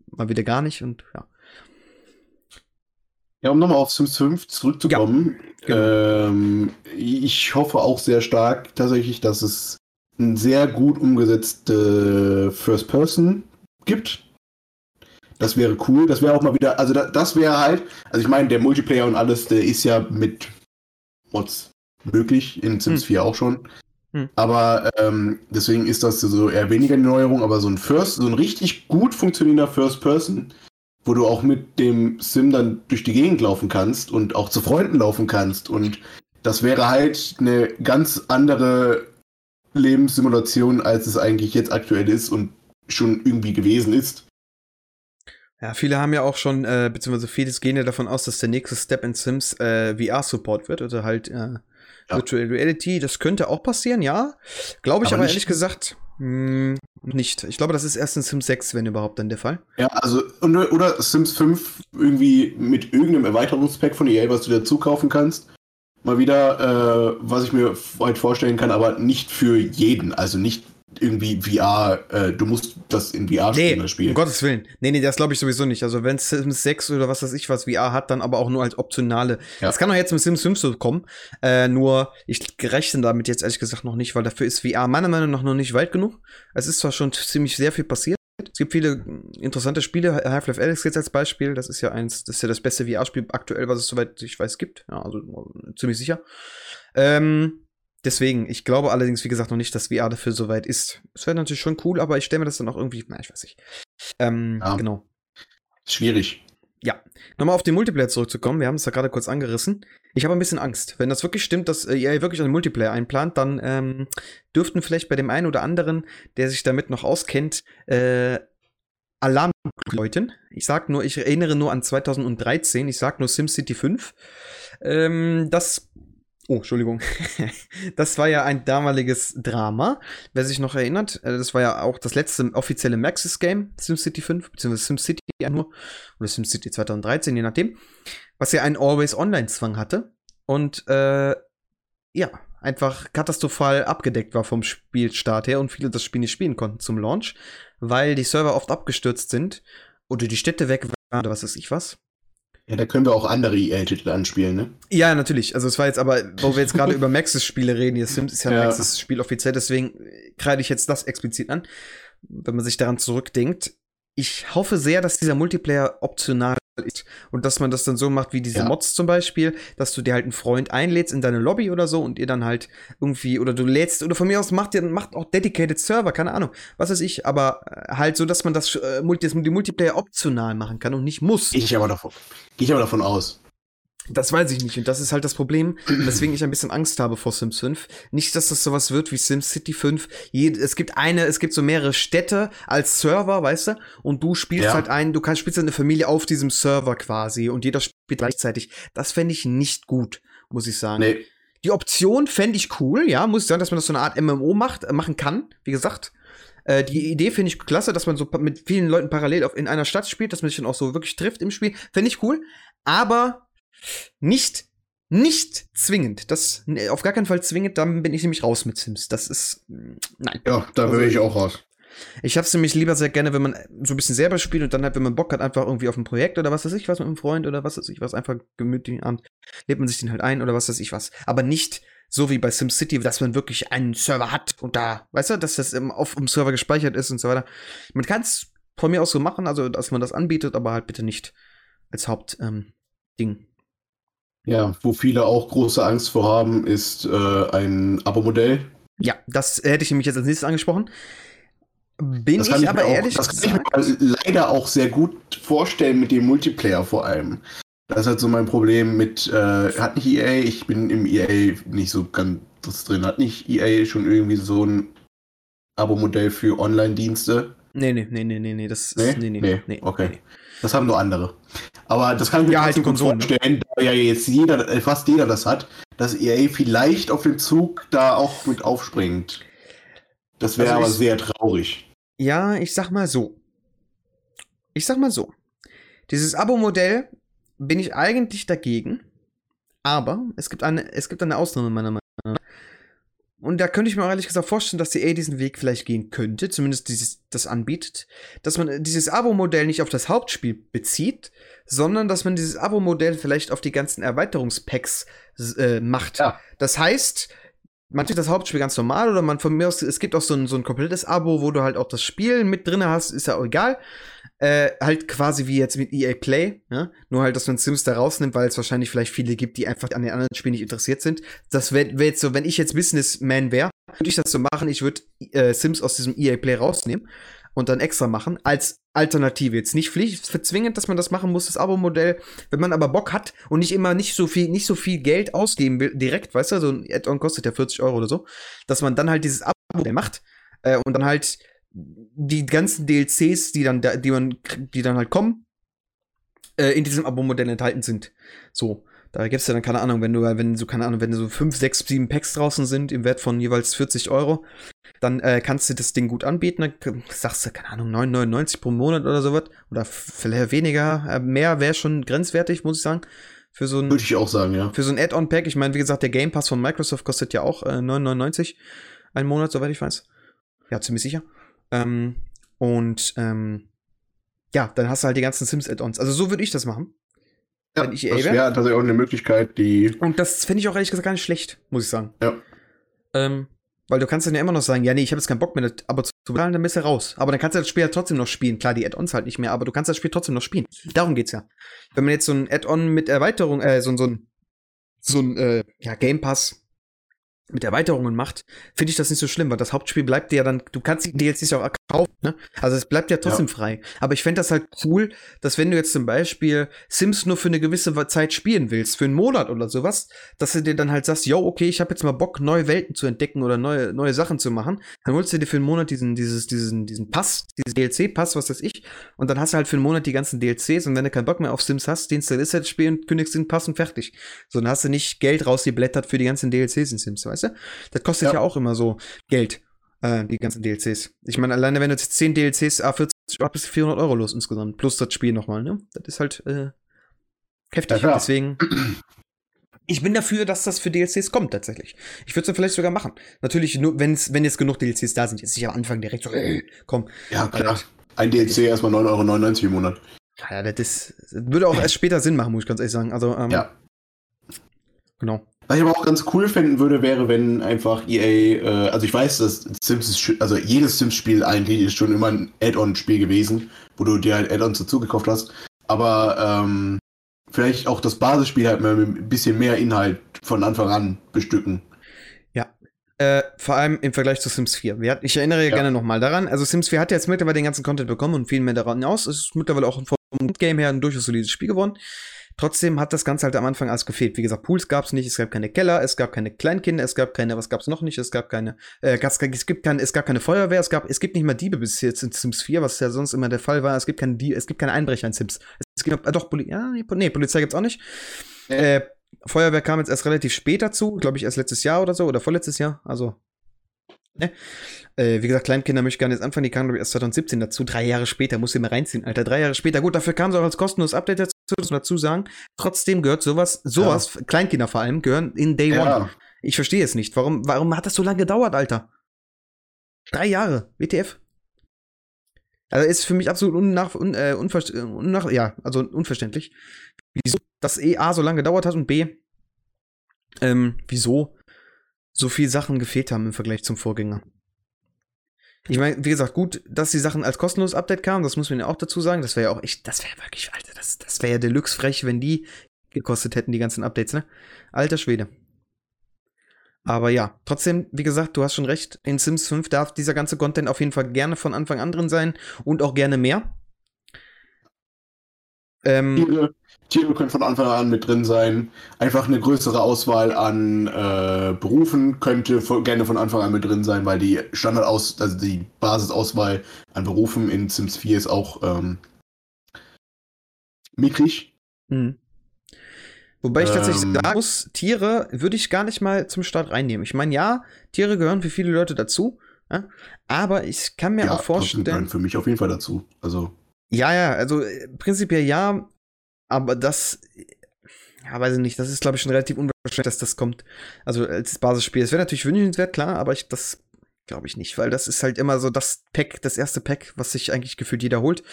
mal wieder gar nicht und ja. Ja, um nochmal auf Sims 5 zurückzukommen. genau. ähm, ich hoffe auch sehr stark tatsächlich, dass es ein sehr gut umgesetzte First Person gibt. Das wäre cool. Das wäre auch mal wieder, also da, das wäre halt, also ich meine, der Multiplayer und alles, der ist ja mit Mods möglich, in Sims Hm. 4 auch schon. Hm. Aber ähm, deswegen ist das so eher weniger eine Neuerung, aber so ein First, so ein richtig gut funktionierender First Person, wo du auch mit dem Sim dann durch die Gegend laufen kannst und auch zu Freunden laufen kannst. Und das wäre halt eine ganz andere Lebenssimulation, als es eigentlich jetzt aktuell ist und schon irgendwie gewesen ist. Ja, viele haben ja auch schon, äh, beziehungsweise vieles gehen ja davon aus, dass der nächste Step in Sims äh, VR-Support wird, oder halt äh, Virtual Reality. Das könnte auch passieren, ja. Glaube ich Aber aber, ehrlich gesagt mh, nicht. Ich glaube, das ist erst in Sims 6, wenn überhaupt dann der Fall. Ja, also, und, oder Sims 5 irgendwie mit irgendeinem Erweiterungspack von EA, was du dazu kaufen kannst. Mal wieder, äh, was ich mir halt vorstellen kann, aber nicht für jeden. Also nicht irgendwie VR, äh, du musst das in VR Nee, spielen, das Spiel. um Gottes Willen. Nee, nee, das glaube ich sowieso nicht. Also wenn Sims 6 oder was weiß ich was VR hat, dann aber auch nur als optionale. Ja. Das kann auch jetzt mit Sims 5 so kommen. Äh, nur, ich rechne damit jetzt ehrlich gesagt noch nicht, weil dafür ist VR meiner Meinung nach noch nicht weit genug. Es ist zwar schon ziemlich sehr viel passiert. Es gibt viele interessante Spiele. Half-Life Alex jetzt als Beispiel. Das ist ja eins, das ist ja das beste VR-Spiel aktuell, was es soweit ich weiß gibt. Ja, also äh, ziemlich sicher. Ähm, deswegen, ich glaube allerdings, wie gesagt, noch nicht, dass VR dafür soweit ist. Es wäre natürlich schon cool, aber ich stelle mir das dann auch irgendwie, na, ich weiß nicht. Ähm, Ja. genau. Schwierig. Nochmal auf den Multiplayer zurückzukommen, wir haben es da gerade kurz angerissen. Ich habe ein bisschen Angst. Wenn das wirklich stimmt, dass äh, EA wirklich einen Multiplayer einplant, dann ähm, dürften vielleicht bei dem einen oder anderen, der sich damit noch auskennt, äh, Alarm läuten. Ich sag nur, ich erinnere nur an 2013, ich sag nur SimCity 5. Ähm, das Oh, Entschuldigung. das war ja ein damaliges Drama. Wer sich noch erinnert, äh, das war ja auch das letzte offizielle Maxis-Game, SimCity 5, beziehungsweise SimCity nur, oder SimCity 2013, je nachdem, was ja einen Always-Online-Zwang hatte und äh, ja, einfach katastrophal abgedeckt war vom Spielstart her und viele das Spiel nicht spielen konnten zum Launch, weil die Server oft abgestürzt sind oder die Städte weg waren oder was weiß ich was. Ja, da können wir auch andere EA-Titel anspielen, ne? Ja, natürlich. Also es war jetzt aber, wo wir jetzt gerade über Maxis-Spiele reden, hier Sims ist ja ein Ja. Maxis-Spiel offiziell, deswegen kreide ich jetzt das explizit an, wenn man sich daran zurückdenkt. Ich hoffe sehr, dass dieser Multiplayer optional ist. Und dass man das dann so macht wie diese Ja. Mods zum Beispiel, dass du dir halt einen Freund einlädst in deine Lobby oder so und ihr dann halt irgendwie, oder du lädst, oder von mir aus macht ihr macht auch Dedicated Server, keine Ahnung, was weiß ich, aber äh, halt so, dass man das, äh, das die Multiplayer optional machen kann und nicht muss. Gehe ich aber davon, gehe ich aber davon aus. Das weiß ich nicht. Und das ist halt das Problem, weswegen ich ein bisschen Angst habe vor Sims 5. Nicht, dass das sowas wird wie SimCity 5. Jed es gibt eine, es gibt so mehrere Städte als Server, weißt du? Und du spielst Ja. halt ein, du kannst spielst eine Familie auf diesem Server quasi und jeder spielt gleichzeitig. Das fände ich nicht gut, muss ich sagen. Nee, Die Option fände ich cool, ja, muss ich sagen, dass man das so eine Art MMO macht, äh, machen kann, wie gesagt. Äh, die Idee finde ich klasse, dass man so mit vielen Leuten parallel auf, in einer Stadt spielt, dass man sich dann auch so wirklich trifft im Spiel. Fände ich cool. Aber nicht, nicht zwingend. Das nee, auf gar keinen Fall zwingend, dann bin ich nämlich raus mit Sims. Das ist. mm, Nein. ja, da Also- wäre ich auch raus. Ich hab's nämlich lieber sehr gerne, wenn man so ein bisschen selber spielt und dann halt, wenn man Bock hat, einfach irgendwie auf ein Projekt oder was weiß ich was mit einem Freund oder was weiß ich was, einfach gemütlichen Abend, lädt man sich den halt ein oder was weiß ich was. Aber nicht so wie bei SimCity, dass man wirklich einen Server hat und da, weißt du, dass das im, auf dem Server gespeichert ist und so weiter. Man kann's von mir aus so machen, also dass man das anbietet, aber halt bitte nicht als Hauptding. Ähm. Ja, wo viele auch große Angst vor haben, ist äh, ein Abo-Modell. ja, das hätte ich nämlich jetzt als nächstes angesprochen. Bin ich ich aber auch, ehrlich das kann ich mir leider auch sehr gut vorstellen mit dem Multiplayer vor allem. Das ist halt so mein Problem mit, äh, hat nicht EA, ich bin im EA nicht so ganz drin, hat nicht EA schon irgendwie so ein Abo-Modell für Online-Dienste? Nee, nee, nee, nee, nee, nee, das ist. Nee, nee, nee, nee, okay. nee. Das haben nur andere. Aber das kann ich mir Ja, halt gut Konsolen, ne? vorstellen, da ja jetzt jeder, äh, fast jeder das hat, dass EA vielleicht auf den Zug da auch mit aufspringt. Das wäre Also aber sehr traurig. Ja, ich sag mal so. Ich sag mal so. Dieses Abo-Modell bin ich eigentlich dagegen. Aber es gibt eine, es gibt eine Ausnahme meiner Meinung nach. Und da könnte ich mir auch ehrlich gesagt vorstellen, dass die A diesen Weg vielleicht gehen könnte, zumindest dieses, das anbietet, dass man dieses Abo-Modell nicht auf das Hauptspiel bezieht, sondern dass man dieses Abo-Modell vielleicht auf die ganzen Erweiterungspacks äh, macht. Ja. Das heißt, man tut das Hauptspiel ganz normal oder man von mir aus, es gibt auch so ein, so ein komplettes Abo, wo du halt auch das Spiel mit drin hast, ist ja auch egal. Äh, halt quasi wie jetzt mit EA Play, ja? nur halt, dass man Sims da rausnimmt, weil es wahrscheinlich vielleicht viele gibt, die einfach an den anderen Spielen nicht interessiert sind. Das wäre wär jetzt so, wenn ich jetzt Businessman wäre, würde ich das so machen, ich würde äh, Sims aus diesem EA Play rausnehmen und dann extra machen, als Alternative. Jetzt nicht pflicht, zwingend, dass man das machen muss, das Abo-Modell. Wenn man aber Bock hat und nicht immer nicht so viel, nicht so viel Geld ausgeben will, direkt, weißt du, so ein Add-on kostet ja 40 Euro oder so, dass man dann halt dieses Abo-Modell macht äh, und dann halt die ganzen DLCs, die dann, da, die man, die dann halt kommen, äh, in diesem Abo-Modell enthalten sind. So. Da gibt's ja dann, keine Ahnung, wenn du, wenn so, keine Ahnung, wenn so 5, 6, 7 Packs draußen sind im Wert von jeweils 40 Euro, dann äh, kannst du das Ding gut anbieten. Dann sagst du, keine Ahnung, 9,99 pro Monat oder sowas. Oder vielleicht weniger. Äh, mehr wäre schon grenzwertig, muss ich sagen. Für so ein, Würde ich auch sagen, ja. für so ein Add-on-Pack. Ich meine, wie gesagt, der Game Pass von Microsoft kostet ja auch äh, 9,99 einen Monat, soweit ich weiß. Ja, ziemlich sicher. Ähm, und ähm, ja, dann hast du halt die ganzen Sims-Add-ons. Also so würde ich das machen. ja wenn ich das EA wär. wäre tatsächlich auch eine Möglichkeit, die. Und das finde ich auch ehrlich gesagt gar nicht schlecht, muss ich sagen. Ja. Ähm, weil du kannst dann ja immer noch sagen, ja, nee, ich habe jetzt keinen Bock mehr, das aber zu bezahlen, dann bist du raus. Aber dann kannst du das Spiel halt trotzdem noch spielen. Klar, die Add-ons halt nicht mehr, aber du kannst das Spiel trotzdem noch spielen. Darum geht's ja. Wenn man jetzt so ein Add-on mit Erweiterung, äh, so, ein- so ein, so ein, äh, ja, Game Pass mit Erweiterungen macht, finde ich das nicht so schlimm, weil das Hauptspiel bleibt dir ja dann, du kannst die DLCs ja auch kaufen, ne? Also es bleibt ja trotzdem frei. Aber ich fände das halt cool, dass wenn du jetzt zum Beispiel Sims nur für eine gewisse Zeit spielen willst, für einen Monat oder sowas, dass du dir dann halt sagst, yo, okay, ich habe jetzt mal Bock, neue Welten zu entdecken oder neue, neue Sachen zu machen, dann holst du dir für einen Monat diesen, dieses, diesen, diesen Pass, diesen DLC-Pass, was weiß ich, und dann hast du halt für einen Monat die ganzen DLCs und wenn du keinen Bock mehr auf Sims hast, installierst du das Spiel und kündigst den Pass und fertig. So, dann hast du nicht Geld rausgeblättert für die ganzen DLCs in Sims, weißt du? Das kostet ja, Ja. auch immer so Geld, äh, die ganzen DLCs. Ich meine, alleine wenn du jetzt 10 DLCs, ah, 40, ah, bis 400 Euro los insgesamt, plus das Spiel nochmal, ne? Das ist halt, äh, heftig. Ja. Deswegen, ich bin dafür, dass das für DLCs kommt, tatsächlich. Ich würde es vielleicht sogar machen. Natürlich, nur wenn's, wenn jetzt genug DLCs da sind. Jetzt nicht am Anfang direkt so, äh, komm. Ja, klar. Ein DLC erstmal 9,99 Euro im Monat. Ja, das, ist, das würde auch erst später Sinn machen, muss ich ganz ehrlich sagen. Also, ähm, Ja. genau. Was ich aber auch ganz cool finden würde, wäre, wenn einfach EA, äh, also ich weiß, dass Sims also jedes Sims-Spiel eigentlich ist schon immer ein Add-on-Spiel gewesen, wo du dir halt Add-ons dazu gekauft hast. aber ähm, vielleicht auch das Basisspiel halt mal mit ein bisschen mehr Inhalt von Anfang an bestücken. Äh, vor allem im Vergleich zu Sims 4. Wir, ich erinnere ja. gerne nochmal daran. Also Sims 4 hat jetzt mittlerweile den ganzen Content bekommen und viel mehr daran aus. Es ist mittlerweile auch vom Game her ein durchaus solides Spiel geworden. Trotzdem hat das Ganze halt am Anfang alles gefehlt. Wie gesagt, Pools gab es nicht, es gab keine Keller, es gab keine Kleinkinder, es gab keine, was gab es noch nicht, es gab keine, äh, es, gibt kein, es gab keine Feuerwehr, es gab, es gibt nicht mal Diebe bis jetzt in Sims 4, was ja sonst immer der Fall war. Es gibt keine, es gibt keine Einbrecher in Sims. Es gibt, äh, doch, Poli ja, nee, Polizei gibt's auch nicht. Äh, Feuerwehr kam jetzt erst relativ spät dazu, glaube ich erst letztes Jahr oder so, oder vorletztes Jahr, also Ne? Äh, wie gesagt, Kleinkinder möchte ich gar nicht anfangen, die kamen, glaube ich, erst 2017 dazu. Drei Jahre später, muss ich mal reinziehen, Alter. Drei Jahre später. Gut, dafür kam es auch als kostenloses Update dazu, muss man dazu sagen. Trotzdem gehört sowas, sowas, ja. Kleinkinder vor allem, gehören in Day ja. One. Ich verstehe es nicht. Warum, warum hat das so lange gedauert, Alter? Drei Jahre, WTF. Also ist für mich absolut unnach, un, äh, unver, unnach, ja, also unverständlich. Wieso das E A so lange gedauert hat und B, ähm, wieso so viel Sachen gefehlt haben im Vergleich zum Vorgänger. Ich meine, wie gesagt, gut, dass die Sachen als kostenloses Update kamen, das muss man ja auch dazu sagen. Das wäre ja auch echt, das wäre wirklich, Alter, das, das wäre ja Deluxe frech, wenn die gekostet hätten, die ganzen Updates, ne? Alter Schwede. Aber ja, trotzdem, wie gesagt, du hast schon recht, in Sims 5 darf dieser ganze Content auf jeden Fall gerne von Anfang an drin sein und auch gerne mehr. Ähm, Tiere, Tiere können von Anfang an mit drin sein. Einfach eine größere Auswahl an äh, Berufen könnte von, gerne von Anfang an mit drin sein, weil die Standardaus, also die Basisauswahl an Berufen in Sims 4 ist auch ähm, mickrig. Mhm. Wobei ich tatsächlich ähm, sagen muss, Tiere würde ich gar nicht mal zum Start reinnehmen. Ich meine, ja, Tiere gehören für viele Leute dazu, ja, aber ich kann mir ja, auch vorstellen. Für mich auf jeden Fall dazu. Also. Ja, ja, also äh, prinzipiell ja, aber das, ja, weiß ich nicht, das ist, glaube ich, schon relativ unwahrscheinlich, dass das kommt. Also als Basisspiel. Es wäre natürlich wünschenswert, klar, aber ich, das glaube ich nicht, weil das ist halt immer so das Pack, das erste Pack, was sich eigentlich gefühlt jeder holt,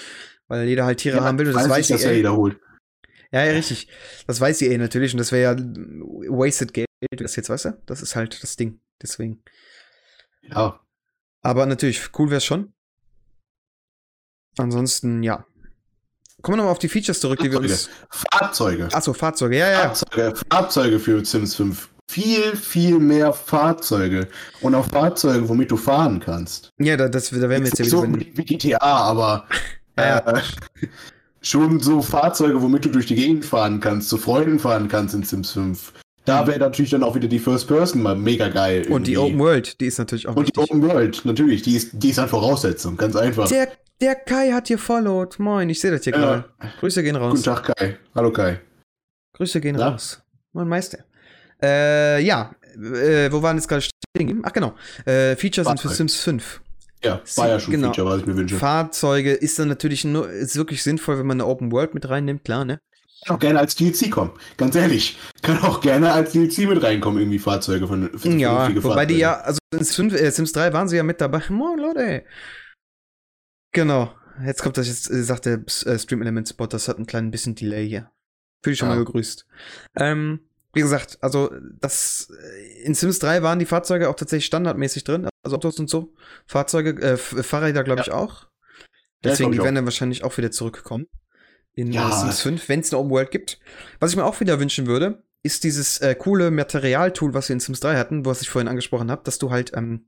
weil jeder halt Tiere ja, haben will und das weiß, ich, dass jeder holt. Ja, ja, richtig. Das weiß sie eh natürlich und das wäre ja wasted Geld, das jetzt, weißt du? Das ist halt das Ding. Deswegen. Ja. Aber natürlich, cool wäre es schon. Ansonsten, ja. Kommen wir nochmal auf die Features zurück, Fahrzeuge. die wir uns. Fahrzeuge. Achso, Fahrzeuge, ja, ja. Fahrzeuge, Fahrzeuge für Sims 5. Viel, viel mehr Fahrzeuge. Und auch Fahrzeuge, womit du fahren kannst. Ja, da, das, da werden wir jetzt ja so wie GTA, aber ja. äh, schon so Fahrzeuge, womit du durch die Gegend fahren kannst, zu Freunden fahren kannst in Sims 5. Da wäre natürlich dann auch wieder die First Person mal mega geil. Irgendwie. Und die Open World, die ist natürlich auch Und wichtig. die Open World, natürlich, die ist, die ist halt Voraussetzung, ganz einfach. Der der Kai hat hier followed. Moin, ich sehe das hier ja. gerade. Grüße gehen raus. Guten Tag, Kai. Hallo, Kai. Grüße gehen ja. raus. Moin, Meister. Äh, ja, äh, wo waren jetzt gerade stehen? Ach, genau. Äh, Features sind für Sims 5. Ja, war ja schon genau. Feature, was ich mir wünsche. Fahrzeuge ist dann natürlich nur, ist wirklich sinnvoll, wenn man eine Open World mit reinnimmt, klar, ne? Kann auch gerne als DLC kommen. Ganz ehrlich. Kann auch gerne als DLC mit reinkommen, irgendwie Fahrzeuge von für Ja, wobei Fahrzeuge. die ja, also in Sims, äh, Sims 3 waren sie ja mit dabei. Moin, Leute. Genau. Jetzt kommt das, jetzt äh, sagt der äh, Stream Element Spot, das hat ein klein bisschen Delay hier. Fühl dich schon ja. mal gegrüßt. Ähm, wie gesagt, also das äh, in Sims 3 waren die Fahrzeuge auch tatsächlich standardmäßig drin, also Autos und so. Fahrzeuge, äh, Fahrräder glaube ich auch. Deswegen, ja, die werden dann wahrscheinlich auch wieder zurückkommen. In ja. Sims 5, wenn es eine Open World gibt. Was ich mir auch wieder wünschen würde, ist dieses äh, coole Materialtool, was wir in Sims 3 hatten, was ich vorhin angesprochen habe, dass du halt ähm,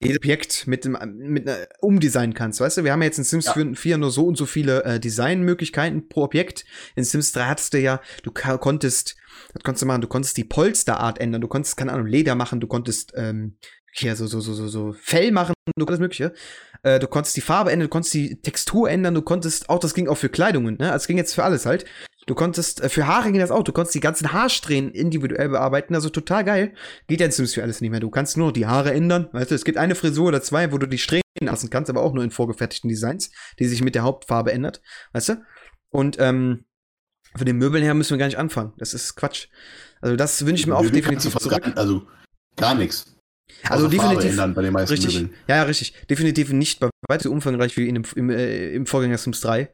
jedes Objekt mit, mit einer umdesignen kannst, weißt du? Wir haben ja jetzt in Sims ja. 4 nur so und so viele äh, Designmöglichkeiten pro Objekt. In Sims 3 hattest du ja, du konntest, was konntest du machen? Du konntest die Polsterart ändern, du konntest, keine Ahnung, Leder machen, du konntest, ähm, hier so, so, so, so, so Fell machen, du alles Mögliche. Äh, du konntest die Farbe ändern, du konntest die Textur ändern, du konntest, auch das ging auch für Kleidungen, ne? Also es ging jetzt für alles halt. Du konntest, äh, für Haare ging das auch, du konntest die ganzen Haarsträhnen individuell bearbeiten, also total geil. Geht ja in Sims für alles nicht mehr. Du kannst nur noch die Haare ändern, weißt du, es gibt eine Frisur oder zwei, wo du die Strähnen lassen kannst, aber auch nur in vorgefertigten Designs, die sich mit der Hauptfarbe ändert, weißt du? Und, ähm, für den Möbeln her müssen wir gar nicht anfangen. Das ist Quatsch. Also das wünsche ich mir auch definitiv zurück. Gar, also gar nichts. Also definitiv. bei den meisten richtig. Möbeln. Ja, ja, richtig. Definitiv nicht bei weitem so umfangreich wie in dem, im, äh, im Vorgänger Sims 3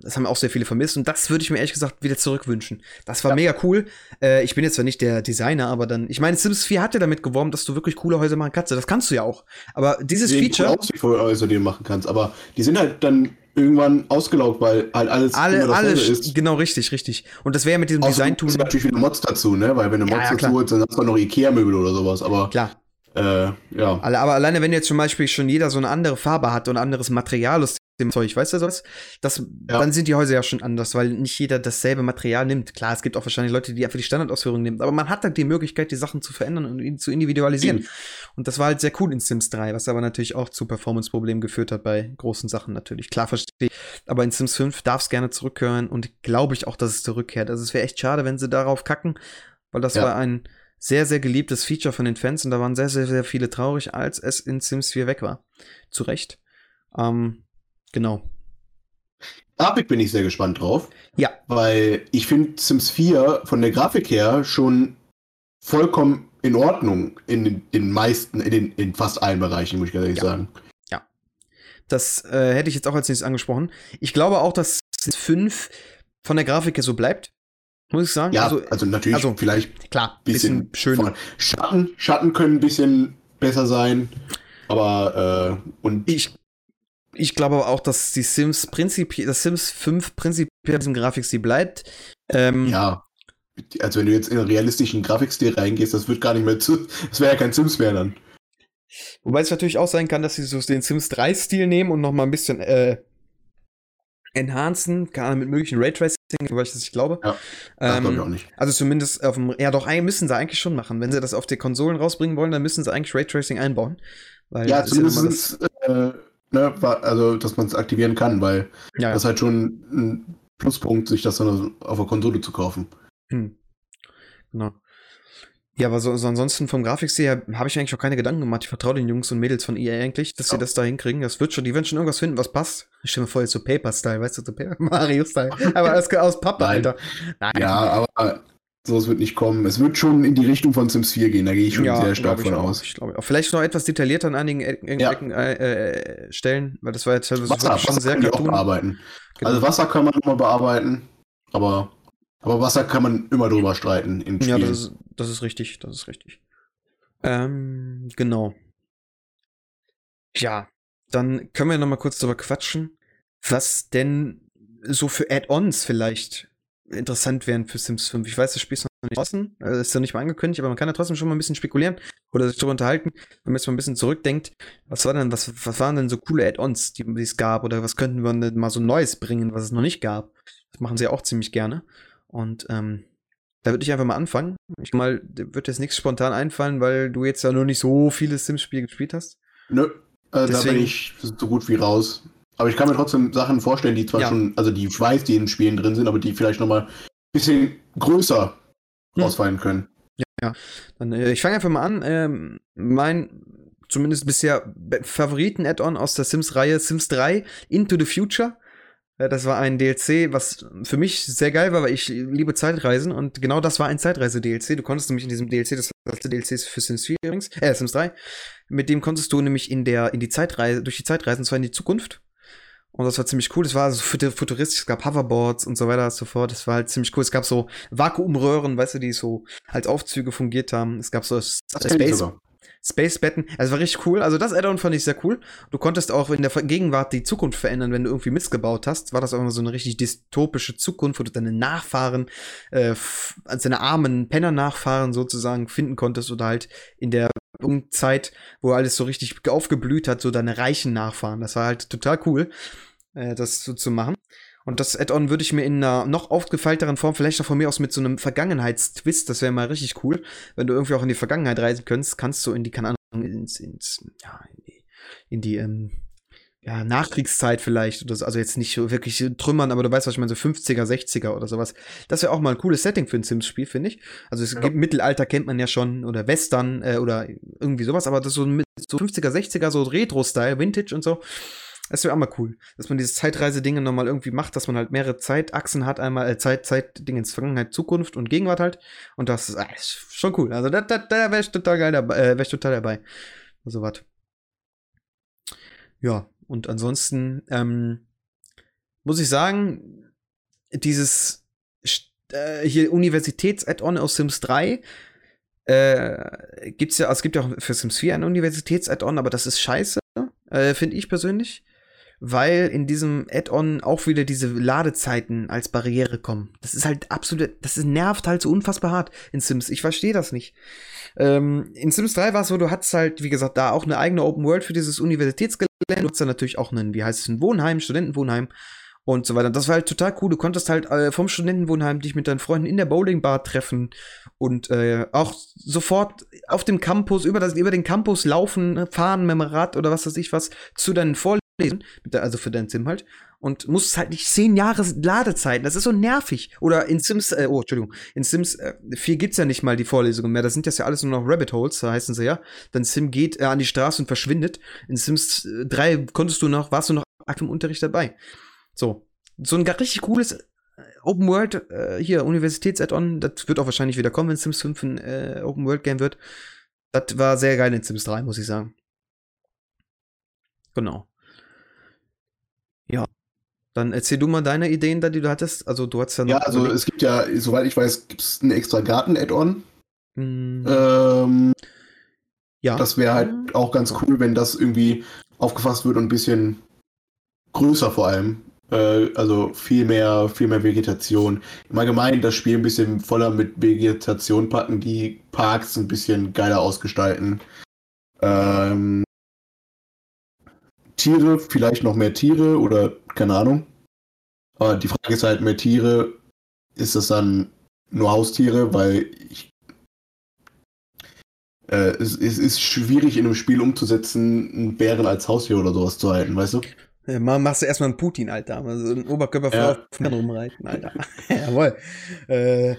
das haben auch sehr viele vermisst und das würde ich mir ehrlich gesagt wieder zurückwünschen. Das war ja. mega cool. Äh, ich bin jetzt zwar nicht der Designer, aber dann, ich meine, Sims 4 hat ja damit geworben, dass du wirklich coole Häuser machen kannst. Das kannst du ja auch. Aber dieses die Feature. Cool aus, wie Häuser, die du machen kannst, aber die sind halt dann irgendwann ausgelaugt, weil halt alles Alle, immer alle, dasselbe ist. genau richtig, richtig. Und das wäre ja mit diesem Design-Tool. natürlich wieder Mods dazu, ne? Weil wenn du Ja, Mods ja, klar. dazu holst, dann hast du noch Ikea-Möbel oder sowas. Aber Klar. Äh, ja. Aber alleine, wenn jetzt zum Beispiel schon jeder so eine andere Farbe hat und anderes Material aus dem Zeug, weißt du sowas? Das, Dann sind die Häuser ja schon anders, weil nicht jeder dasselbe Material nimmt. Klar, es gibt auch wahrscheinlich Leute, die einfach die Standardausführung nehmen, aber man hat halt die Möglichkeit, die Sachen zu verändern und ihn zu individualisieren. Und das war halt sehr cool in Sims 3, was aber natürlich auch zu Performance-Problemen geführt hat bei großen Sachen natürlich. Klar, verstehe ich. Aber in Sims 5 darf es gerne zurückkehren und glaube ich auch, dass es zurückkehrt. Also es wäre echt schade, wenn sie darauf kacken, weil das Ja. war ein sehr, sehr geliebtes Feature von den Fans und da waren sehr, sehr, sehr viele traurig, als es in Sims 4 weg war. Zu Recht. Ähm, genau. Grafik bin ich sehr gespannt drauf, Ja, weil ich finde Sims 4 von der Grafik her schon vollkommen in Ordnung in den, meisten, in, den, in fast allen Bereichen, muss ich ganz ehrlich Ja. sagen. das äh, hätte ich jetzt auch als nächstes angesprochen. Ich glaube auch, dass Sims 5 von der Grafik her so bleibt. Muss ich sagen. Ja, also, also, natürlich also, vielleicht klar, bisschen, bisschen, schöner. Schatten, Schatten können ein bisschen besser sein, aber äh, und Ich, ich glaube aber auch, dass die Sims prinzipiell, das Sims 5 prinzipiell in diesem Grafikstil bleibt. Ähm, ja, also wenn du jetzt in einen realistischen Grafikstil reingehst, das wird gar nicht mehr zu, das wäre ja kein Sims mehr dann. Wobei es natürlich auch sein kann, dass sie so den Sims 3-Stil nehmen und noch mal ein bisschen äh, enhancen, Ahnung, mit möglichen Raytracing, weil ich das nicht glaube. Ja, Das Ähm, glaube ich auch nicht. Also zumindest auf dem, ja doch, müssen sie eigentlich schon machen. Wenn sie das auf die Konsolen rausbringen wollen, dann müssen sie eigentlich Raytracing einbauen. Weil Ja, das ist ja zumindest, äh, ne, also dass man es aktivieren kann, weil Ja, das ist halt schon ein Pluspunkt, sich das dann auf der Konsole zu kaufen. Hm. Genau. Ja, aber so, so ansonsten vom Grafikstil her habe ich mir eigentlich auch keine Gedanken gemacht. Ich vertraue den Jungs und Mädels von EA eigentlich, dass sie Ja. das da hinkriegen. Das wird schon, die werden schon irgendwas finden, was passt. Ich stelle mir vor, jetzt so Paper-Style, weißt du, so Mario-Style. aber alles aus Pappe, Nein. Alter. Nein. Ja, aber sowas wird nicht kommen. Es wird schon in die Richtung von Sims 4 gehen, da gehe ich schon sehr stark von aus. Ich glaube. Vielleicht noch etwas detaillierter an einigen Ecken, Ja. Ecken äh, äh, Stellen, weil das war jetzt Wasser, schon Wasser sehr die auch bearbeiten. Genau. Also Wasser kann man immer bearbeiten, aber, aber Wasser kann man immer drüber streiten in Ja, Spielen. das ist, das ist richtig, das ist richtig. Ähm, genau. Ja, dann können wir noch mal kurz drüber quatschen, was denn so für Add-ons vielleicht interessant wären für Sims 5. Ich weiß, das Spiel ist noch nicht draußen, äh, ist ja nicht mal angekündigt, aber man kann ja trotzdem schon mal ein bisschen spekulieren oder sich darüber unterhalten, wenn man jetzt mal ein bisschen zurückdenkt, was war denn, was, was waren denn so coole Add-ons, die, die es gab, oder was könnten wir denn mal so Neues bringen, was es noch nicht gab? Das machen sie ja auch ziemlich gerne. Und ähm, da würde ich einfach mal anfangen. Ich mal, wird jetzt nichts spontan einfallen, weil du jetzt ja noch nicht so viele Sims-Spiele gespielt hast. Nö, äh, da Deswegen- bin ich so gut wie raus. Aber ich kann mir trotzdem Sachen vorstellen, die zwar Ja. schon, also die ich weiß, die in Spielen drin sind, aber die vielleicht noch mal ein bisschen größer Hm. ausfallen können. Dann, äh, ich fange einfach mal an. Ähm, mein zumindest bisher Favoriten-Add-on aus der Sims-Reihe Sims 3 Into the Future. Äh, Das war ein DLC, was für mich sehr geil war, weil ich liebe Zeitreisen und genau das war ein Zeitreise-DLC. Du konntest nämlich in diesem DLC, das letzte DLC ist für Sims 4 übrigens, äh, Sims 3, mit dem konntest du nämlich in der, in die Zeitreise, durch die Zeit reisen, und zwar in die Zukunft. Und das war ziemlich cool. Das war so fut- futuristisch, es gab Hoverboards und so weiter und so fort. Das war halt ziemlich cool. Es gab so Vakuumröhren, weißt du, die so als Aufzüge fungiert haben. Es gab so Das Space. Space-Betten. Also war richtig cool. Also das Add-on fand ich sehr cool. Du konntest auch in der Gegenwart die Zukunft verändern, wenn du irgendwie Mist gebaut hast. War das auch immer so eine richtig dystopische Zukunft, wo du deine Nachfahren, äh, also deine armen Penner-Nachfahren sozusagen finden konntest oder halt in der Zeit, wo alles so richtig aufgeblüht hat, so deine reichen Nachfahren. Das war halt total cool, äh, das so zu machen. Und das Add-on würde ich mir in einer noch aufgefeilteren Form, vielleicht auch von mir aus mit so einem Vergangenheitstwist, das wäre mal richtig cool, wenn du irgendwie auch in die Vergangenheit reisen könntest, kannst du in die, keine Ahnung, ins, ins, ja, in die, in die ähm, ja, Nachkriegszeit vielleicht, oder so, also jetzt nicht so wirklich Trümmern, aber du weißt, was ich meine, so 50er, 60er oder sowas. Das wäre auch mal ein cooles Setting für ein Sims-Spiel, finde ich. Also es Ja. gibt Mittelalter kennt man ja schon, oder Western, äh, oder irgendwie sowas, aber das so, mit, so 50er, 60er, so Retro-Style, Vintage und so. Das wäre auch mal cool, dass man dieses Zeitreise-Ding nochmal irgendwie macht, dass man halt mehrere Zeitachsen hat, einmal äh, Zeit, Zeit, Dingens, Vergangenheit, Zukunft und Gegenwart halt. Und das ist, äh, schon cool. Also da, da, da wäre ich total geil dabei, äh, wäre ich total dabei. So was. Ja, und ansonsten ähm, muss ich sagen, dieses äh, hier Universitäts-Add-on aus Sims 3 äh, gibt's ja, also es gibt ja auch für Sims 4 ein Universitäts-Add-on, aber das ist scheiße, äh, finde ich persönlich. Weil in diesem Add-on auch wieder diese Ladezeiten als Barriere kommen. Das ist halt absolut, das ist, nervt halt so unfassbar hart in Sims. Ich verstehe das nicht. Ähm, in Sims 3 war es so, du hattest halt, wie gesagt, da auch eine eigene Open World für dieses Universitätsgelände. Du hast dann natürlich auch einen, wie heißt es, ein Wohnheim, Studentenwohnheim und so weiter. Das war halt total cool. Du konntest halt äh, vom Studentenwohnheim dich mit deinen Freunden in der Bowlingbar treffen und äh, auch sofort auf dem Campus, über, das, über den Campus laufen, fahren mit dem Rad oder was weiß ich was, zu deinen Vorlesungen, also für dein Sim halt. Und musst halt nicht zehn Jahre Ladezeiten. Das ist so nervig. Oder in Sims, äh, oh, Entschuldigung, in Sims äh, 4 gibt's ja nicht mal die Vorlesungen mehr. Das sind ja alles nur noch Rabbit Holes, da heißen sie ja. Dann Sim geht äh, an die Straße und verschwindet. In Sims 3 äh, konntest du noch, warst du noch aktiv im Unterricht dabei. So. So ein richtig cooles äh, Open World, äh, hier, Universitäts-Add-on, das wird auch wahrscheinlich wieder kommen, wenn Sims 5 ein äh, Open World Game wird. Das war sehr geil in Sims 3, muss ich sagen. Genau. Ja. Dann erzähl du mal deine Ideen da, die du hattest. Also du hast ja noch. Ja, also es gibt ja, soweit ich weiß, gibt es ein extra Garten-Add-on. Mhm. Ähm, ja. Das wäre halt auch ganz cool, wenn das irgendwie aufgefasst wird und ein bisschen größer vor allem äh, also viel mehr, viel mehr Vegetation. Im Allgemeinen das Spiel ein bisschen voller mit Vegetation packen, die Parks ein bisschen geiler ausgestalten. Ähm, Tiere, vielleicht noch mehr Tiere oder keine Ahnung. Aber die Frage ist halt, mehr Tiere, ist das dann nur Haustiere? Weil ich, äh, es, es, ist schwierig in einem Spiel umzusetzen, einen Bären als Haustier oder sowas zu halten, weißt du? Ja, machst du erstmal einen Putin, Alter. Also einen Oberkörper ja. auf dem rumreiten, Alter. Jawohl. Äh,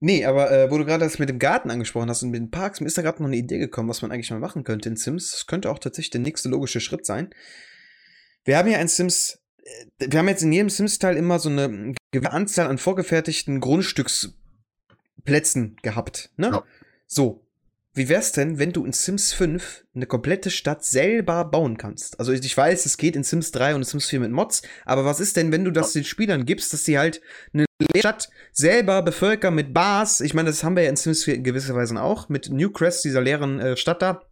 nee, aber äh, wo du gerade das mit dem Garten angesprochen hast und mit den Parks, mir ist da gerade noch eine Idee gekommen, was man eigentlich mal machen könnte in Sims. Das könnte auch tatsächlich der nächste logische Schritt sein. Wir haben ja ein Sims, äh, wir haben jetzt in jedem Sims-Teil immer so eine gewisse Anzahl an vorgefertigten Grundstücksplätzen gehabt, ne? Ja. So. Wie wär's denn, wenn du in Sims 5 eine komplette Stadt selber bauen kannst? Also ich weiß, es geht in Sims 3 und in Sims 4 mit Mods, aber was ist denn, wenn du das den Spielern gibst, dass sie halt eine Stadt selber bevölkern mit Bars? Ich meine, das haben wir ja in Sims 4 in gewisser Weise auch, mit Newcrest, dieser leeren äh, Stadt da.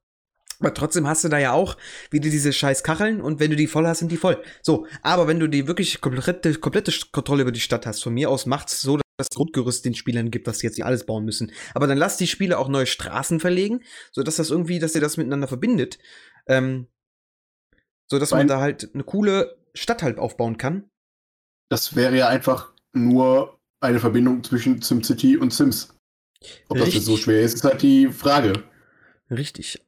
Aber trotzdem hast du da ja auch wieder diese scheiß Kacheln und wenn du die voll hast, sind die voll. So, aber wenn du die wirklich komplette, komplette Kontrolle über die Stadt hast, von mir aus macht's so, das Grundgerüst den Spielern gibt, dass sie jetzt nicht alles bauen müssen. Aber dann lass die Spieler auch neue Straßen verlegen, sodass das irgendwie, dass ihr das miteinander verbindet. Ähm, so dass man da halt eine coole Stadt halt aufbauen kann. Das wäre ja einfach nur eine Verbindung zwischen SimCity und Sims. Ob Richtig. das jetzt so schwer ist, ist halt die Frage. Richtig.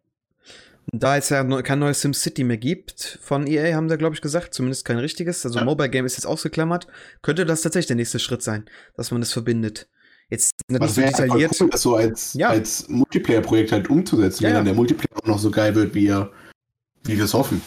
Da es ja kein neues SimCity mehr gibt von EA, haben sie, glaube ich, gesagt, zumindest kein richtiges. Also ja. Mobile Game ist jetzt ausgeklammert. Könnte das tatsächlich der nächste Schritt sein, dass man das verbindet. Jetzt natürlich so detailliert. Cool, das so als, ja. als Multiplayer-Projekt halt umzusetzen, ja, wenn dann der Multiplayer auch noch so geil wird, wie, wie wir es hoffen.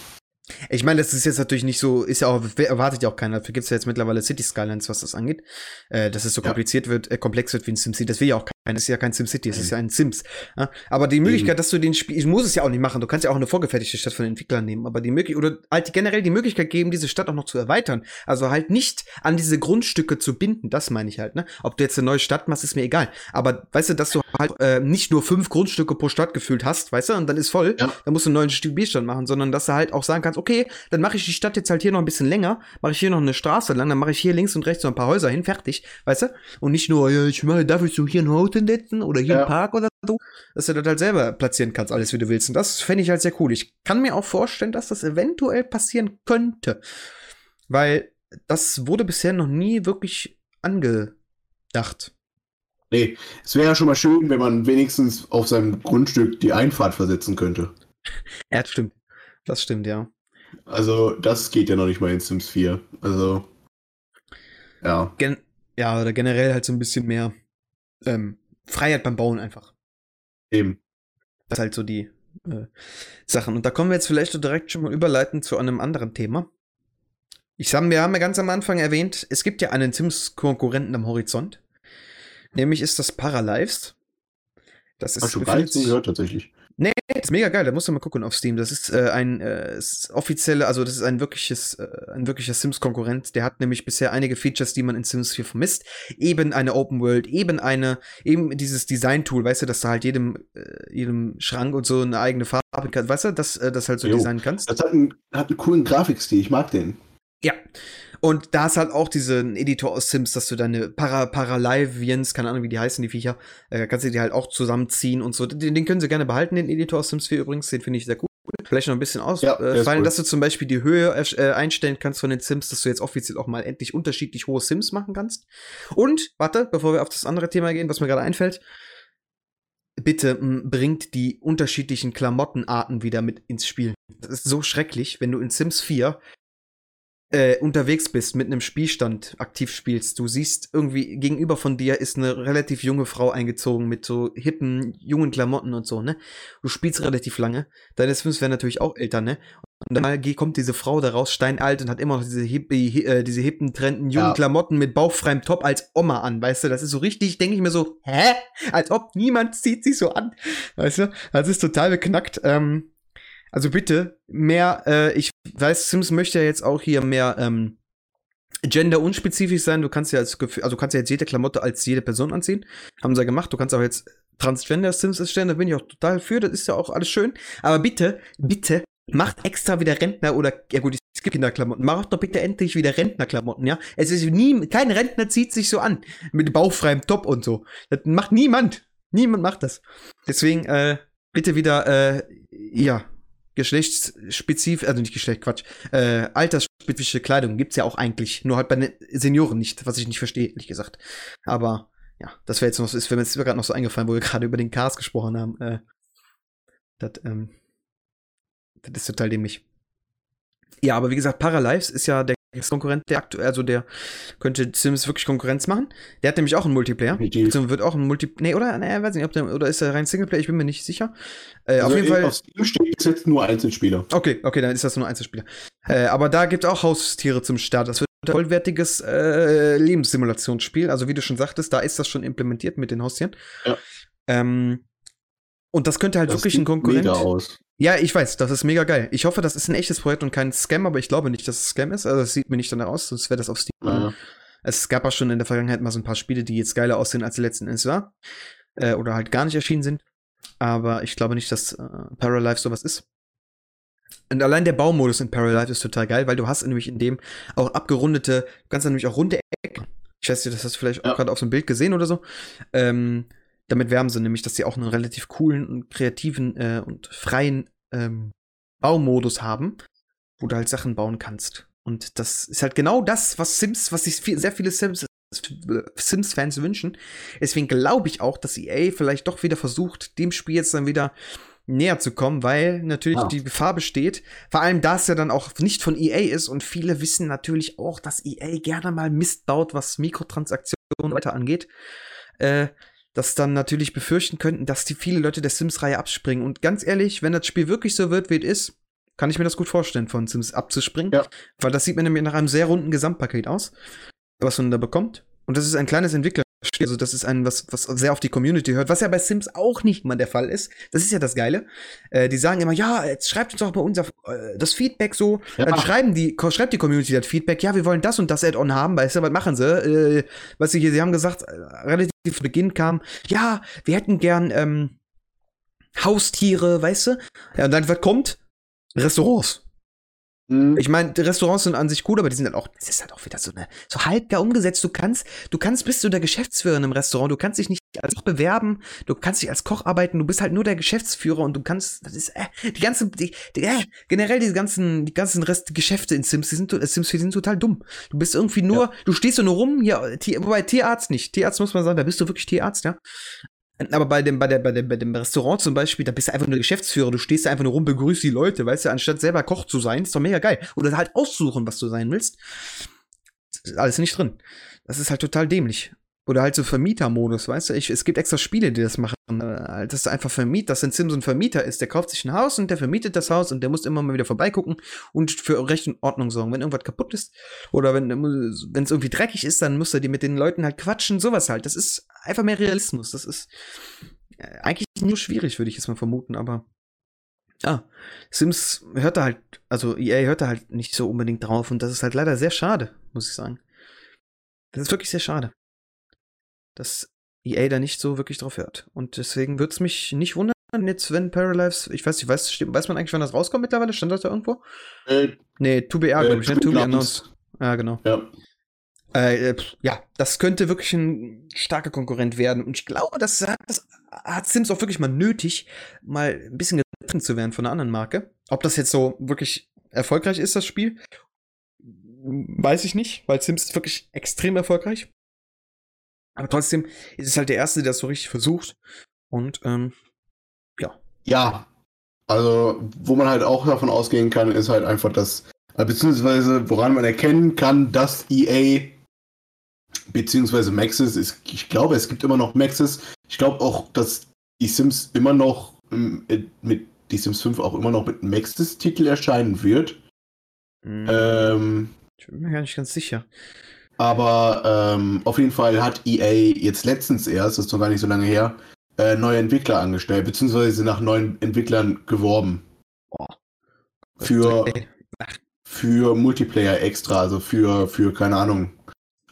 Ich meine, das ist jetzt natürlich nicht so, ist ja auch, erwartet ja auch keiner. Dafür gibt es ja jetzt mittlerweile City Skylines, was das angeht. Äh, dass es so kompliziert wird, äh, komplex wird wie ein SimCity. Das will ja auch Das ist ja kein SimCity, es ist ja ein Sims. Ja? Aber die Möglichkeit, dass du den Spiel, ich muss es ja auch nicht machen. Du kannst ja auch eine vorgefertigte Stadt von den Entwicklern nehmen. Aber die Möglichkeit, oder halt generell die Möglichkeit geben, diese Stadt auch noch zu erweitern. Also halt nicht an diese Grundstücke zu binden. Das meine ich halt, ne? Ob du jetzt eine neue Stadt machst, ist mir egal. Aber weißt du, dass du halt äh, nicht nur fünf Grundstücke pro Stadt gefühlt hast, weißt du, und dann ist voll, ja. dann musst du einen neuen Spielstand machen, sondern dass du halt auch sagen kannst, okay, dann mache ich die Stadt jetzt halt hier noch ein bisschen länger, mache ich hier noch eine Straße lang, dann mache ich hier links und rechts so ein paar Häuser hin, fertig, weißt du? Und nicht nur, ja, ich mache, ich so hier ein Haus hinsetzen oder hier ja. einen Park oder so, dass du das halt selber platzieren kannst, alles wie du willst. Und das fände ich halt sehr cool. Ich kann mir auch vorstellen, dass das eventuell passieren könnte. Weil das wurde bisher noch nie wirklich angedacht. Nee, es wäre ja schon mal schön, wenn man wenigstens auf seinem Grundstück die Einfahrt versetzen könnte. ja, das stimmt. Das stimmt, ja. Also, das geht ja noch nicht mal in Sims 4. Also, ja. Gen ja, oder generell halt so ein bisschen mehr ähm, Freiheit beim Bauen einfach. Eben. Das ist halt so die äh, Sachen. Und da kommen wir jetzt vielleicht so direkt schon mal überleiten zu einem anderen Thema. Ich sag, wir haben ja ganz am Anfang erwähnt, es gibt ja einen Sims-Konkurrenten am Horizont. Nämlich ist das Paralives. Das ist. Hast du gar nichts gehört tatsächlich? Nee, ist mega geil, da musst du mal gucken auf Steam. Das ist äh, ein äh, ist offizielle, also das ist ein wirkliches, äh, ein wirklicher Sims-Konkurrent. Der hat nämlich bisher einige Features, die man in Sims 4 vermisst. Eben eine Open World, eben eine, eben dieses Design-Tool, weißt du, dass du halt jedem, äh, jedem Schrank und so eine eigene Farbe kannst, weißt du, dass äh, das halt so Jo. designen kannst. Das hat einen, hat einen coolen Grafikstil, ich mag den. Ja. Und da ist halt auch diesen Editor aus Sims, dass du deine Para Paralivians, keine Ahnung, wie die heißen, die Viecher, äh, kannst du die halt auch zusammenziehen und so. Den, den können sie gerne behalten, den Editor aus Sims 4 übrigens, den finde ich sehr cool. Vielleicht noch ein bisschen Ja, ausfallen, ist cool. dass du zum Beispiel die Höhe äh, einstellen kannst von den Sims, dass du jetzt offiziell auch mal endlich unterschiedlich hohe Sims machen kannst. Und, warte, bevor wir auf das andere Thema gehen, was mir gerade einfällt, bitte bringt die unterschiedlichen Klamottenarten wieder mit ins Spiel. Das ist so schrecklich, wenn du in Sims 4 äh, unterwegs bist, mit einem Spielstand aktiv spielst. Du siehst irgendwie gegenüber von dir ist eine relativ junge Frau eingezogen mit so hippen, jungen Klamotten und so, ne? Du spielst relativ lange. Deine Sims werden natürlich auch älter, ne? Und dann mal ge- kommt diese Frau da raus, steinalt und hat immer noch diese, hippie, hi- äh, diese hippen, trenden, jungen Ja. Klamotten mit bauchfreiem Top als Oma an, weißt du? Das ist so richtig, denke ich mir so, hä? Als ob niemand zieht sich so an, weißt du? Das ist total beknackt. Ähm, also bitte, mehr, äh, ich weiß, Sims möchte ja jetzt auch hier mehr, ähm, Gender unspezifisch sein. Du kannst ja als, also kannst ja jetzt jede Klamotte als jede Person anziehen. Haben sie ja gemacht. Du kannst auch jetzt Transgender Sims erstellen. Da bin ich auch total für. Das ist ja auch alles schön. Aber bitte, bitte, macht extra wieder Rentner oder, ja gut, es gibt Kinderklamotten. Macht doch bitte endlich wieder Rentnerklamotten, ja? Es ist nie, kein Rentner zieht sich so an. Mit bauchfreiem Top und so. Das macht niemand. Niemand macht das. Deswegen, äh, bitte wieder, äh, ja, geschlechtsspezifisch, also nicht Geschlecht, Quatsch, äh, altersspezifische Kleidung gibt's ja auch eigentlich, nur halt bei den Senioren nicht, was ich nicht verstehe, ehrlich gesagt. Aber ja, das wäre jetzt noch, ist mir jetzt gerade noch so eingefallen, wo wir gerade über den Cars gesprochen haben. Äh, das, ähm, das ist total dämlich. Ja, aber wie gesagt, Paralives ist ja der Konkurrent, der aktuell, also der könnte Sims wirklich Konkurrenz machen. Der hat nämlich auch einen Multiplayer. Beziehungsweise wird auch ein Multi, nee, oder? Nee, weiß nicht, ob der, oder ist er rein Singleplayer? Ich bin mir nicht sicher. Äh, auf Also jeden Fall. Auf Steam steht bis jetzt nur Einzelspieler. Okay, okay, dann ist das nur Einzelspieler. Äh, aber da gibt es auch Haustiere zum Start. Das wird ein vollwertiges äh, Lebenssimulationsspiel. Also wie du schon sagtest, da ist das schon implementiert mit den Haustieren. Ja. Ähm, und das könnte halt Das wirklich ein Konkurrent. Mega aus. Ja, ich weiß, das ist mega geil. Ich hoffe, das ist ein echtes Projekt und kein Scam, aber ich glaube nicht, dass es Scam ist. Also das sieht mir nicht danach aus, sonst wäre das auf Steam. Ja. Es gab auch schon in der Vergangenheit mal so ein paar Spiele, die jetzt geiler aussehen, als sie letzten Endes war. Äh, oder halt gar nicht erschienen sind. Aber ich glaube nicht, dass äh, Paralife sowas ist. Und allein der Baumodus in Paralife ist total geil, weil du hast nämlich in dem auch abgerundete, du kannst nämlich auch runde Ecken. Ich weiß nicht, das hast du vielleicht Ja. auch gerade auf so einem Bild gesehen oder so. Ähm, damit werben sie nämlich, dass sie auch einen relativ coolen und kreativen äh, und freien ähm, Baumodus haben, wo du halt Sachen bauen kannst. Und das ist halt genau das, was Sims, was sich viel, sehr viele Sims Sims-Fans wünschen. Deswegen glaube ich auch, dass EA vielleicht doch wieder versucht, dem Spiel jetzt dann wieder näher zu kommen, weil natürlich Ah. die Gefahr besteht, vor allem da es ja dann auch nicht von EA ist und viele wissen natürlich auch, dass EA gerne mal Mist baut, was Mikrotransaktionen weiter angeht, äh, dass dann natürlich befürchten könnten, dass die viele Leute der Sims-Reihe abspringen. Und ganz ehrlich, wenn das Spiel wirklich so wird, wie es ist, kann ich mir das gut vorstellen, von Sims abzuspringen. Ja. Weil das sieht mir nämlich nach einem sehr runden Gesamtpaket aus, was man da bekommt. Und das ist ein kleines Entwicklerspiel. Also, das ist ein, was, was sehr auf die Community hört, was ja bei Sims auch nicht mal der Fall ist. Das ist ja das Geile. Äh, die sagen immer, ja, jetzt schreibt uns doch mal unser äh, das Feedback so. Ja. Dann schreiben die, schreibt die Community das Feedback, ja, wir wollen das und das Add-on haben, weißt du, was machen sie? Äh, was sie hier, sie haben gesagt, äh, relativ zu Beginn kam, ja, wir hätten gern ähm, Haustiere, weißt du? Ja, und dann, was kommt? Restaurants. Hm, Ich meine, die Restaurants sind an sich gut, aber die sind halt auch, das ist halt auch wieder so eine, so halbgar umgesetzt. Du kannst, du kannst, bist du der Geschäftsführer in einem Restaurant, du kannst dich nicht als Koch bewerben, du kannst dich als Koch arbeiten, du bist halt nur der Geschäftsführer und du kannst, das ist, äh, die ganzen, die, die, äh, generell die ganzen, die ganzen Rest Geschäfte in Sims, die sind, äh, Sims 4 sind total dumm. Du bist irgendwie nur, du stehst so nur rum, ja, wobei Tierarzt nicht. Tierarzt muss man sagen, da bist du wirklich Tierarzt, ja. Aber bei dem, bei, der, bei, dem, bei dem Restaurant zum Beispiel, da bist du einfach nur Geschäftsführer, du stehst da einfach nur rum, begrüßt die Leute, weißt du, anstatt selber Koch zu sein, ist doch mega geil. Oder halt aussuchen, was du sein willst. Ist alles nicht drin. Das ist halt total dämlich. Oder halt so Vermietermodus, weißt du? Ich, es gibt extra Spiele, die das machen. Äh, dass du einfach vermietet, dass ein Sim so ein Vermieter ist. Der kauft sich ein Haus und der vermietet das Haus und der muss immer mal wieder vorbeigucken und für Recht und Ordnung sorgen. Wenn irgendwas kaputt ist oder wenn wenn es irgendwie dreckig ist, dann muss er die mit den Leuten halt quatschen, sowas halt. Das ist einfach mehr Realismus. Das ist äh, eigentlich nur schwierig, würde ich jetzt mal vermuten, aber ja, Sims hört da halt, also EA hört da halt nicht so unbedingt drauf und das ist halt leider sehr schade, muss ich sagen. Das ist wirklich sehr schade, dass EA da nicht so wirklich drauf hört. Und deswegen würde es mich nicht wundern, jetzt, wenn Paralives, ich weiß nicht, weiß, weiß man eigentlich, wann das rauskommt mittlerweile? Stand das da irgendwo? Äh, Nee, 2BA, Äh, glaube ich, ne? 2B 2B announced. Ja, genau. ja. Äh, äh, ja, das könnte wirklich ein starker Konkurrent werden. Und ich glaube, das hat, das hat Sims auch wirklich mal nötig, mal ein bisschen getrennt zu werden von einer anderen Marke. Ob das jetzt so wirklich erfolgreich ist, das Spiel, weiß ich nicht, weil Sims ist wirklich extrem erfolgreich. Aber trotzdem ist es halt der Erste, der das so richtig versucht. Und, ähm, Ja, also wo man halt auch davon ausgehen kann, ist halt einfach, dass, äh, beziehungsweise woran man erkennen kann, dass EA beziehungsweise Maxis ist, ich glaube, es gibt immer noch Maxis. Ich glaube auch, dass die Sims immer noch ähm, äh, mit die Sims 5 auch immer noch mit Maxis-Titel erscheinen wird. mh, Ähm, ich bin mir gar nicht ganz sicher. Aber ähm, auf jeden Fall hat EA jetzt letztens erst, das ist noch gar nicht so lange her, äh, neue Entwickler angestellt, beziehungsweise nach neuen Entwicklern geworben. Boah. Für, für Multiplayer extra, also für, für, keine Ahnung.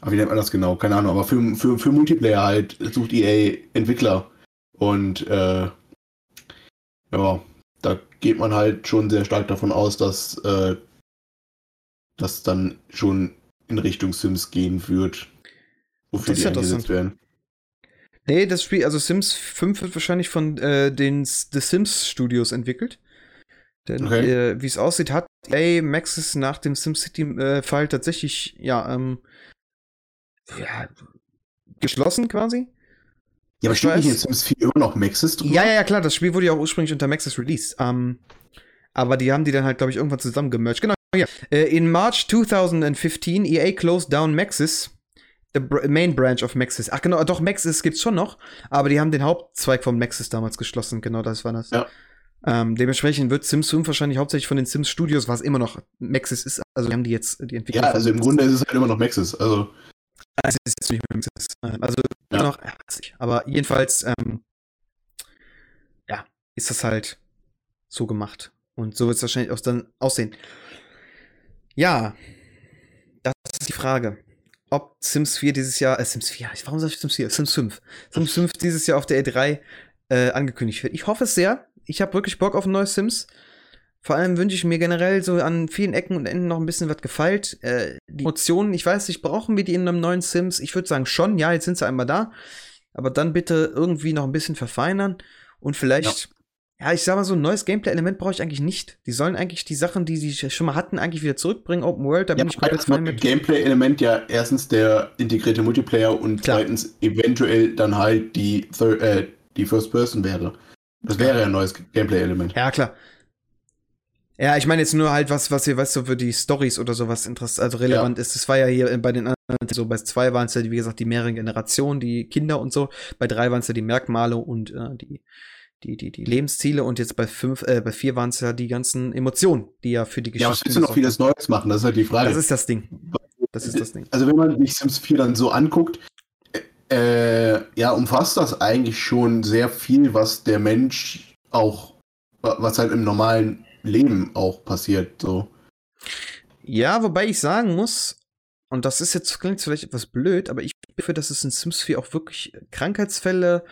Aber wie nennt man das genau? Keine Ahnung, aber für, für, für Multiplayer halt sucht EA Entwickler. Und äh, ja, da geht man halt schon sehr stark davon aus, dass äh, das dann schon in Richtung Sims gehen wird. Wofür Das die interessant. eingesetzt werden. Nee, das Spiel, also Sims 5 wird wahrscheinlich von äh, den The Sims Studios entwickelt. Denn Okay. äh, wie es aussieht, hat EA Maxis nach dem SimCity-Fall tatsächlich, ja, ähm, ja, geschlossen quasi. Ja, aber steht nicht in. Sims 4 immer noch Maxis drüber? Ja, ja, ja, klar, das Spiel wurde ja auch ursprünglich unter Maxis released. Ähm, aber die haben die dann halt, glaube ich, irgendwann zusammen gemerged. Genau, ja. Äh, in March 2015, EA closed down Maxis, the main branch of Maxis. Ach genau, doch, Maxis gibt's schon noch, aber die haben den Hauptzweig von Maxis damals geschlossen. Genau, das war das. Ja. Ähm, dementsprechend wird Sims 5 wahrscheinlich hauptsächlich von den Sims Studios, was immer noch Maxis ist. Also die haben die jetzt die Entwickler. Ja, also im. Grunde ist es halt immer noch Maxis. Also, Es ist jetzt nicht mehr Maxis. Ähm, Also Ja. noch, aber jedenfalls, ähm, ja, ist das halt so gemacht. Und so wird es wahrscheinlich auch dann aussehen. Ja, das ist die Frage. Ob Sims 4 dieses Jahr, äh, Sims 4, warum sag ich Sims 4? Sims 5. Sims 5 dieses Jahr auf der E3 äh, angekündigt wird. Ich hoffe es sehr. Ich habe wirklich Bock auf ein neues Sims. Vor allem wünsche ich mir generell so an vielen Ecken und Enden noch ein bisschen was gefeilt. Äh, die Emotionen, ich weiß nicht, brauchen wir die in einem neuen Sims? Ich würde sagen schon, ja, jetzt sind sie einmal da. Aber dann bitte irgendwie noch ein bisschen verfeinern und vielleicht, ja, ich sag mal, so ein neues Gameplay-Element brauche ich eigentlich nicht. Die sollen eigentlich die Sachen, die sie schon mal hatten, eigentlich wieder zurückbringen. Open World, da ja, bin ich komplett fein mit. Gameplay-Element ja erstens der integrierte Multiplayer und Klar. zweitens eventuell dann halt die, Thir äh, die First Person wäre. Das wäre ja ein neues Gameplay-Element. Ja, klar. Ja, ich meine jetzt nur halt was, was hier, weißt du, für die Stories oder sowas interessant, also relevant ist. Das war ja hier bei den anderen, so bei zwei waren es ja, wie gesagt, die mehreren Generationen, die Kinder und so. Bei drei waren es ja die Merkmale und äh, die, die, die, die Lebensziele und jetzt bei fünf, äh, bei vier waren es ja die ganzen Emotionen, die ja für die Ja, was Geschichte. willst du noch vieles Neues machen? Das ist halt die Frage. Das ist das Ding. Das ist das Ding. Also wenn man sich Sims 4 dann so anguckt, äh, ja, umfasst das eigentlich schon sehr viel, was der Mensch auch, wa- was halt im normalen Leben auch passiert. So. Ja, wobei ich sagen muss, und das ist jetzt klingt vielleicht etwas blöd, aber ich bin dafür, dass es in Sims 4 auch wirklich Krankheitsfälle,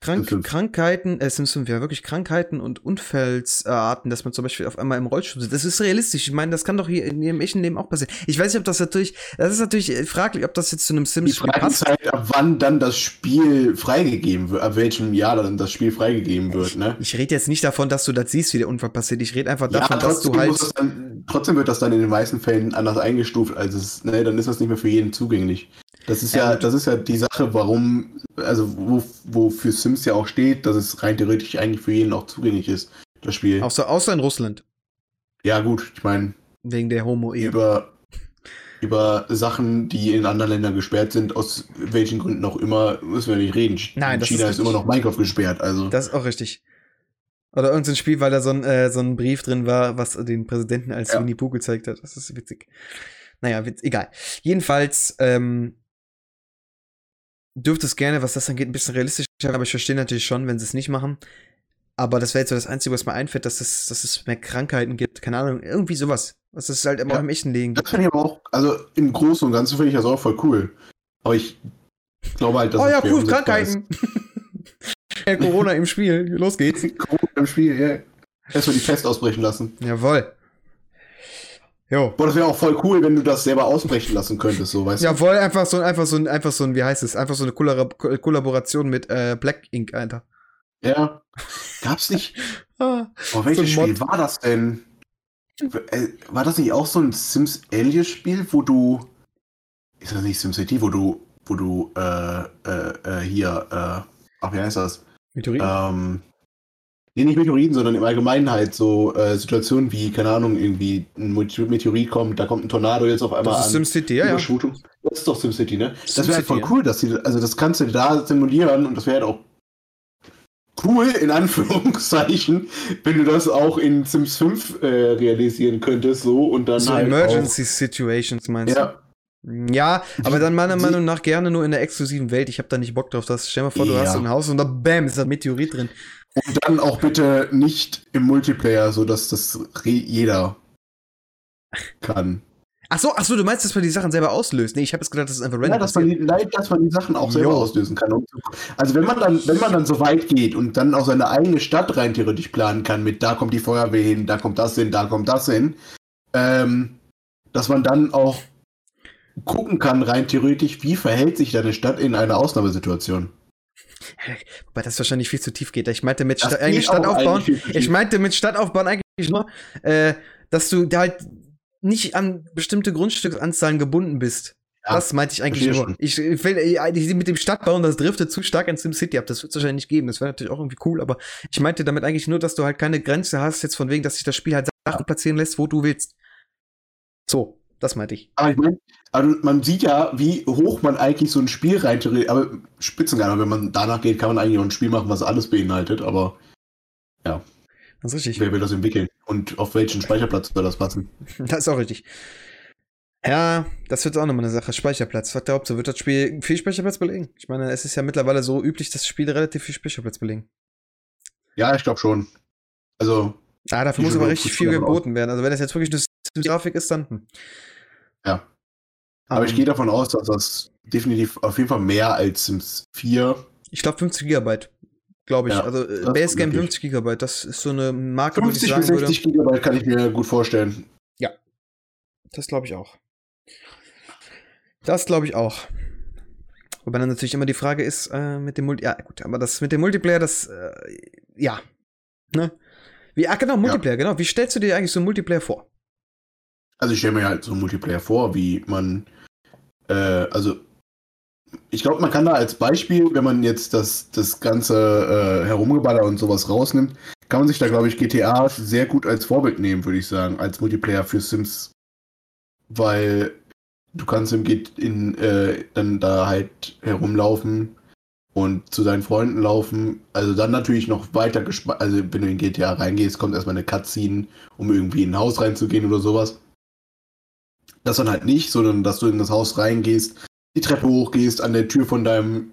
Krank Sims 5. Krankheiten, äh, Sims 5, ja, wirklich Krankheiten und Unfallsarten, dass man zum Beispiel auf einmal im Rollstuhl sitzt. Das ist realistisch. Ich meine, das kann doch hier in ihrem echten Leben auch passieren. Ich weiß nicht, ob das natürlich, das ist natürlich äh, fraglich, ob das jetzt zu einem Die Sims 4 Frage passt. ist halt, ab wann dann das Spiel freigegeben wird, ab welchem Jahr dann das Spiel freigegeben wird, ne? Ich rede jetzt nicht davon, dass du das siehst, wie der Unfall passiert. Ich rede einfach Ja, davon, dass trotzdem, du halt. das dann, trotzdem wird das dann in den meisten Fällen anders eingestuft, als es, ne, dann ist das nicht mehr für jeden zugänglich. Das ist Ja, ja, gut. das ist ja die Sache, warum, also wo, wo für Sims ja auch steht, dass es rein theoretisch eigentlich für jeden auch zugänglich ist, das Spiel. Außer, außer in Russland. Ja, gut, ich meine, Wegen der Homo-Ehe. über, über Sachen, die in anderen Ländern gesperrt sind, aus welchen Gründen auch immer, müssen wir nicht reden. Nein, in das China ist ist, immer noch Minecraft gesperrt, also. Das ist auch richtig. Oder irgendein Spiel, weil da so ein, äh, so ein Brief drin war, was den Präsidenten als Ja. Winnie Pooh gezeigt hat. Das ist witzig. Naja, witz, egal. Jedenfalls, ähm, dürfte es gerne, was das angeht, ein bisschen realistischer, aber ich verstehe natürlich schon, wenn sie es nicht machen. Aber das wäre jetzt so das Einzige, was mir einfällt, dass es, dass es mehr Krankheiten gibt. Keine Ahnung, irgendwie sowas. Was es halt immer Ja. im echten Leben Das gibt. finde ich aber auch, also im Großen und Ganzen finde ich das auch voll cool. Aber ich glaube halt, dass Oh ja, cool. Krankheiten. Corona im Spiel. Los geht's. Corona im Spiel, ja. Erstmal die Pest ausbrechen lassen. Jawohl. Jo. Boah, das wäre auch voll cool, wenn du das selber ausbrechen lassen könntest, so, weißt Jawohl, einfach so, einfach so, ein- einfach so ein, wie heißt es? Einfach so eine Kollab Ko- Kollaboration mit äh, Black Ink, Alter. du? Ja. Gab's nicht. Ah. Oh, welches So Spiel war das denn? Äh, War das nicht auch so ein Sims Alias Spiel, wo du. Ist das nicht SimCity, wo du, wo du, äh, äh, äh, hier, äh, ach, wie heißt das? Meteorit? Ähm, nee, nicht Meteoriten, sondern im Allgemeinen halt so äh, Situationen wie, keine Ahnung, irgendwie ein Meteor- Meteorit kommt, da kommt ein Tornado jetzt auf einmal das ist an. SimCity, ja. Das ist doch SimCity, ne? Das wäre halt voll cool, dass die, also das kannst du da simulieren und das wäre halt auch cool, in Anführungszeichen, wenn du das auch in Sims 5 äh, realisieren könntest, so und dann So halt Emergency Situations Auch, meinst ja, du? Ja, aber dann meiner Meinung nach gerne nur in der exklusiven Welt. Ich habe da nicht Bock drauf. Das, stell mal vor, du Ja. hast so ein Haus und da bam, ist da ein Meteorit drin. Und dann auch bitte nicht im Multiplayer, so dass das jeder kann. Ach so, ach so, du meinst, dass man die Sachen selber auslöst? Nee, ich habe jetzt gedacht, das ist einfach random. Ja, dass man, die, nein, dass man die Sachen auch selber Jo. auslösen kann. Also wenn man dann, wenn man dann so weit geht und dann auch seine eigene Stadt rein theoretisch planen kann, mit da kommt die Feuerwehr hin, da kommt das hin, da kommt das hin, ähm, dass man dann auch gucken kann, rein theoretisch, wie verhält sich deine Stadt in einer Ausnahmesituation. Wobei das wahrscheinlich viel zu tief geht. Ich meinte mit Sta eigentlich Stadt aufbauen. Ich meinte mit Stadt aufbauen eigentlich nur, äh, dass du da halt nicht an bestimmte Grundstücksanzahlen gebunden bist. Ja, das meinte ich eigentlich nur. schon. Ich, will äh, ich, mit dem Stadtbauen, das driftet zu stark in SimCity ab. Das wird es wahrscheinlich nicht geben. Das wäre natürlich auch irgendwie cool, aber ich meinte damit eigentlich nur, dass du halt keine Grenze hast, jetzt von wegen, dass sich das Spiel halt Sachen platzieren lässt, wo du willst. So, das meinte ich. Aber ich meine, also man sieht ja, wie hoch man eigentlich so ein Spiel rein aber Spitzengarten, wenn man danach geht, kann man eigentlich auch ein Spiel machen, was alles beinhaltet, aber Das ist richtig. wer will das entwickeln? Und auf welchen Speicherplatz soll das passen? Das ist auch richtig. Ja, das wird auch nochmal eine Sache. Speicherplatz. Was glaubt ihr, wird das Spiel viel Speicherplatz belegen? Ich meine, es ist ja mittlerweile so üblich, dass Spiele relativ viel Speicherplatz belegen. Ja, ich glaube schon. Also, Ah, dafür muss aber richtig viel geboten werden. Also wenn das jetzt wirklich eine Grafik ist, dann. Hm. Ja. aber ich Ähm, gehe davon aus, dass das definitiv auf jeden Fall mehr als Sims 4. Ich glaube 50 Gigabyte. Glaube ich. Ja, also äh, Basecamp möglich. 50 Gigabyte. Das ist so eine Marke, wo ich 50 sagen bis würde. 60 Gigabyte kann ich mir gut vorstellen. Das glaube ich auch. Das glaube ich auch. Wobei dann natürlich immer die Frage ist, äh, mit dem Multi. Ja, gut, aber das mit dem Multiplayer, das, äh, ja. Ne? Wie, ah, genau, Multiplayer, genau. Wie stellst du dir eigentlich so einen Multiplayer vor? Also ich stelle mir halt so einen Multiplayer vor, wie man, äh, also ich glaube, man kann da als Beispiel, wenn man jetzt das, das ganze äh, Herumgeballer und sowas rausnimmt, kann man sich da, glaube ich, GTA sehr gut als Vorbild nehmen, würde ich sagen, als Multiplayer für Sims. Weil du kannst im Git in, äh, dann da halt herumlaufen und zu deinen Freunden laufen. Also dann natürlich noch weiter gespannt. Also wenn du in GTA reingehst, kommt erstmal eine Cutscene, um irgendwie in ein Haus reinzugehen oder sowas. Das dann halt nicht, sondern dass du in das Haus reingehst, die Treppe hochgehst, an der Tür von deinem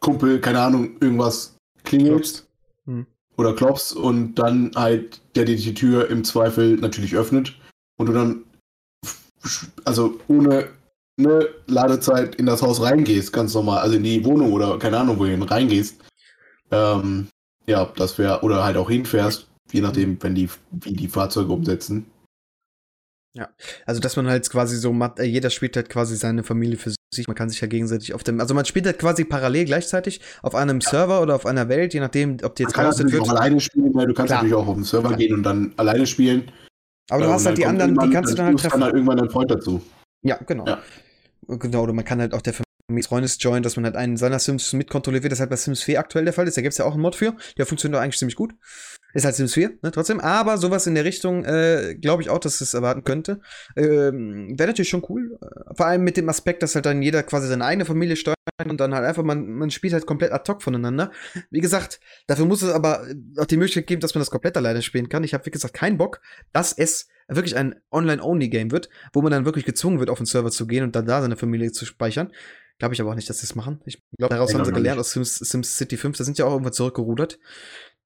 Kumpel, keine Ahnung, irgendwas klingelst Hm. oder klopfst und dann halt der dir die Tür im Zweifel natürlich öffnet und du dann also ohne eine Ladezeit in das Haus reingehst, ganz normal, also in die Wohnung oder keine Ahnung wohin reingehst. Ähm, ja, das wäre, oder halt auch hinfährst, je nachdem, wenn die, wie die Fahrzeuge umsetzen. Also, dass man halt quasi so, macht, äh, jeder spielt halt quasi seine Familie für sich. Man kann sich ja gegenseitig auf dem, also man spielt halt quasi parallel gleichzeitig auf einem Server oder auf einer Welt, je nachdem, ob die jetzt gehostet natürlich wird. auch alleine spielen, weil du kannst Klar. natürlich auch auf den Server gehen und dann alleine spielen. Aber du Äh, hast halt die anderen, die kannst du dann halt treffen. dann irgendwann dein Freund dazu. Ja, genau. Ja. Genau, oder man kann halt auch der Familie Freundes joinen, dass man halt einen seiner Sims mitkontrolliert wird. Das halt bei Sims 4 aktuell der Fall ist. Da gibt es ja auch einen Mod für. Der funktioniert doch eigentlich ziemlich gut. Ist halt Sims 4, ne, trotzdem. Aber sowas in der Richtung, äh, glaube ich auch, dass es erwarten könnte. Ähm, Wäre natürlich schon cool. Äh, Vor allem mit dem Aspekt, dass halt dann jeder quasi seine eigene Familie steuert und dann halt einfach, man, man spielt halt komplett ad hoc voneinander. Wie gesagt, dafür muss es aber auch die Möglichkeit geben, dass man das komplett alleine spielen kann. Ich habe, wie gesagt, keinen Bock, dass es wirklich ein Online-Only-Game wird, wo man dann wirklich gezwungen wird, auf den Server zu gehen und dann da seine Familie zu speichern. Glaube ich aber auch nicht, dass sie das machen. Ich glaube, daraus Ich haben sie gelernt aus Sims, Sims City 5. Da sind ja auch irgendwo zurückgerudert.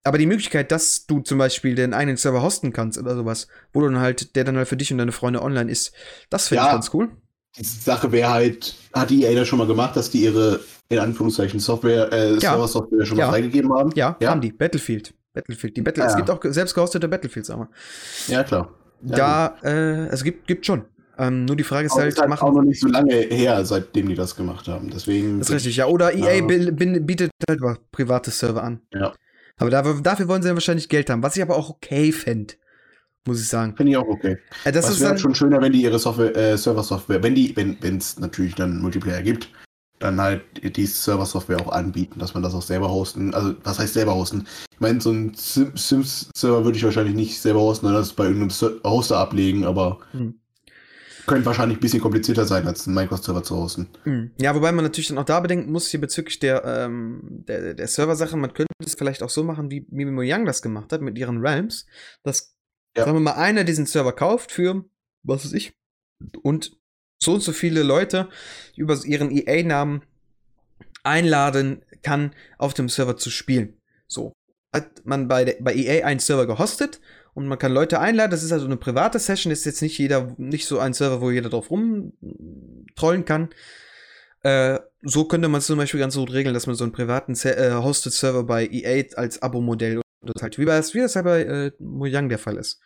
Aber die Möglichkeit, dass du zum Beispiel den eigenen Server hosten kannst oder sowas, wo du dann halt, der dann halt für dich und deine Freunde online ist, das finde ich Ja. ganz cool. Die Sache wäre halt, hat die EA das schon mal gemacht, dass die ihre, in Anführungszeichen, Software, äh, Ja. Server-Software schon Ja. mal freigegeben haben? Ja, haben die. Battlefield. Battlefield. Die Battle Ah, Es ja. gibt auch selbst gehostete Battlefields, aber. Ja, klar. Ja, da, äh, es gibt, gibt schon. Ähm, nur die Frage ist Aber halt, ist halt machen. auch noch nicht so lange her, seitdem die das gemacht haben. Deswegen. Das ist richtig, ja. Oder EA bietet halt mal private Server an. Ja. Aber dafür, dafür wollen sie dann wahrscheinlich Geld haben, was ich aber auch okay fände, muss ich sagen. Finde ich auch okay. Äh, das wäre schon schöner, wenn die ihre Software, äh, Server-Software, wenn die, wenn es natürlich dann Multiplayer gibt, dann halt die Server-Software auch anbieten, dass man das auch selber hosten. Also, was heißt selber hosten? Ich meine, so ein Sim- Sims-Server würde ich wahrscheinlich nicht selber hosten, sondern das bei irgendeinem Hoster ablegen, aber Hm. Könnte wahrscheinlich ein bisschen komplizierter sein, als einen Minecraft-Server zu hosten. Hm. Ja, wobei man natürlich dann auch da bedenken muss, hier bezüglich der, ähm, der, der Server-Sache, man könnte es vielleicht auch so machen, wie Mimi Mojang das gemacht hat mit ihren Realms, dass, Ja. sagen wir mal, einer diesen Server kauft für, was weiß ich, und so und so viele Leute über ihren EA-Namen einladen kann, auf dem Server zu spielen. So. Hat man bei, der, bei EA einen Server gehostet und man kann Leute einladen. Das ist also eine private Session, ist jetzt nicht jeder, nicht so ein Server, wo jeder drauf rumtrollen kann. Äh, so könnte man es zum Beispiel ganz gut regeln, dass man so einen privaten Se äh, Hosted Server bei EA als Abo-Modell oder halt wie, bei, wie das halt bei äh, Mojang der Fall ist.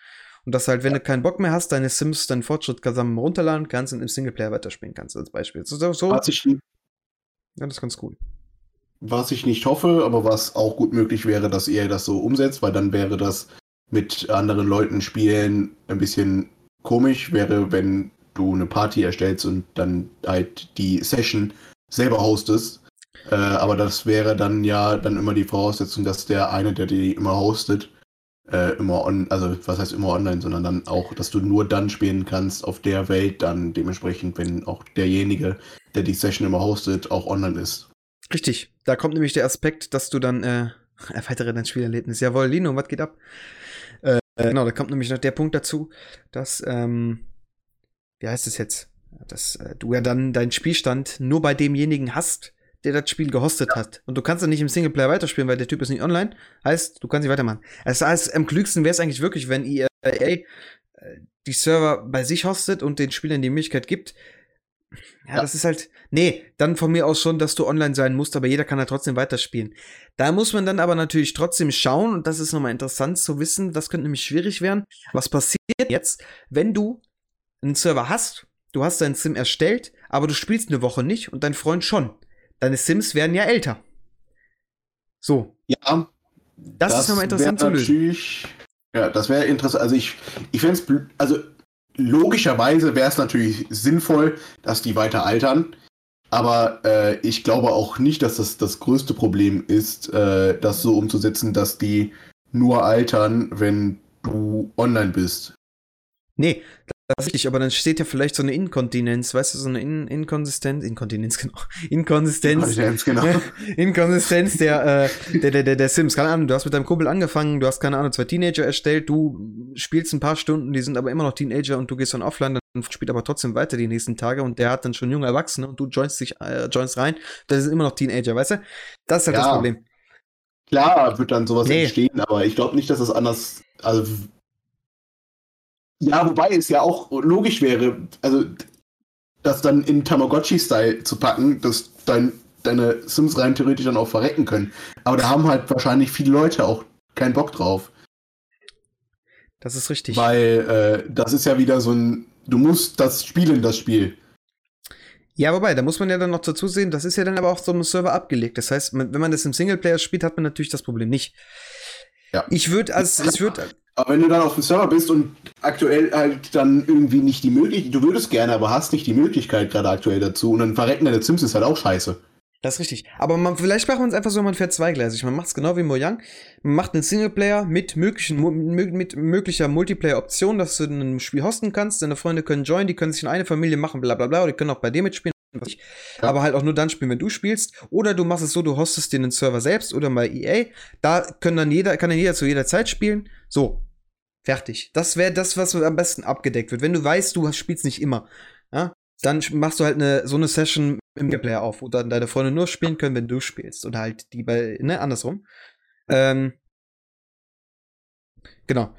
Und dass halt, wenn du keinen Bock mehr hast, deine Sims, deinen Fortschritt zusammen runterladen kannst und im Singleplayer weiterspielen kannst, als Beispiel. So, so, Was ich, ja, das ist ganz cool. was ich nicht hoffe, aber was auch gut möglich wäre, dass ihr das so umsetzt, weil dann wäre das mit anderen Leuten spielen ein bisschen komisch, wäre, wenn du eine Party erstellst und dann halt die Session selber hostest. Äh, aber das wäre dann ja dann immer die Voraussetzung, dass der eine, der die immer hostet, äh, immer on, also was heißt immer online, sondern dann auch, dass du nur dann spielen kannst auf der Welt, dann dementsprechend, wenn auch derjenige, der die Session immer hostet, auch online ist. Richtig. Da kommt nämlich der Aspekt, dass du dann äh, erweitere dein Spielerlebnis. Jawohl, Lino, was geht ab? Äh, genau, da kommt nämlich noch der Punkt dazu, dass, ähm, wie heißt es jetzt? Dass äh, du ja dann deinen Spielstand nur bei demjenigen hast, der das Spiel gehostet hat. Und du kannst dann nicht im Singleplayer weiterspielen, weil der Typ ist nicht online. Heißt, du kannst nicht weitermachen. Das heißt, am klügsten wäre es eigentlich wirklich, wenn EA äh, die Server bei sich hostet und den Spielern die Möglichkeit gibt. Ja, Ja. das ist halt. Nee, dann von mir aus schon, dass du online sein musst, aber jeder kann halt trotzdem weiterspielen. Da muss man dann aber natürlich trotzdem schauen, und das ist nochmal interessant zu wissen, das könnte nämlich schwierig werden. Was passiert jetzt, wenn du einen Server hast, du hast deinen Sim erstellt, aber du spielst eine Woche nicht und dein Freund schon. Deine Sims werden ja älter. So, Ja, das, ist nochmal interessant zu lösen. Ja, das wäre interessant. Also ich, ich fände es, also logischerweise wäre es natürlich sinnvoll, dass die weiter altern. Aber äh, ich glaube auch nicht, dass das das größte Problem ist, äh, das so umzusetzen, dass die nur altern, wenn du online bist. Nee, das ist richtig, aber dann steht ja vielleicht so eine Inkontinenz, weißt du, so eine In Inkonsistenz, Inkontinenz, genau. Inkonsistenz. Ganz genau. Inkonsistenz der, äh, der, der, der, der Sims. Keine Ahnung, du hast mit deinem Kumpel angefangen, du hast, keine Ahnung, zwei Teenager erstellt, du spielst ein paar Stunden, die sind aber immer noch Teenager und du gehst dann offline, dann spielt aber trotzdem weiter die nächsten Tage und der hat dann schon junge Erwachsene und du joinst dich, äh, joinst rein, das sind immer noch Teenager, weißt du? Das ist halt das Ja. Problem. Klar wird dann sowas Nee. entstehen, aber ich glaube nicht, dass das anders. Also, ja, wobei es ja auch logisch wäre, also das dann in Tamagotchi-Style zu packen, dass dein, deine Sims rein theoretisch dann auch verrecken können. Aber da haben halt wahrscheinlich viele Leute auch keinen Bock drauf. Das ist richtig. Weil äh, das ist ja wieder so ein. Du musst das spielen, das Spiel. Ja, wobei, da muss man ja dann noch dazu sehen, das ist ja dann aber auch so einem Server abgelegt. Das heißt, wenn man das im Singleplayer spielt, hat man natürlich das Problem nicht. Ja. Ich würde als, ich würde, Aber wenn du dann auf dem Server bist und aktuell halt dann irgendwie nicht die Möglichkeit, du würdest gerne, aber hast nicht die Möglichkeit gerade aktuell dazu und dann verrecken deine Sims ist halt auch scheiße. Das ist richtig. Aber man, vielleicht macht man es einfach so, man fährt zweigleisig. Man macht es genau wie Mojang. Man macht einen Singleplayer mit, möglichen, mit möglicher Multiplayer-Option, dass du ein Spiel hosten kannst. Deine Freunde können joinen, die können sich in eine Familie machen, bla bla bla. Oder die können auch bei dir mitspielen. was weiß ich. Ja. Aber halt auch nur dann spielen, wenn du spielst. Oder du machst es so, du hostest dir einen Server selbst oder bei EA. Da können dann jeder, kann dann jeder zu jeder Zeit spielen. So. Fertig. Das wäre das, was am besten abgedeckt wird. Wenn du weißt, du spielst nicht immer, ja, dann machst du halt eine, so eine Session im Gameplayer auf, wo dann deine Freunde nur spielen können, wenn du spielst. Oder halt die bei, ne, andersrum. Ähm, genau.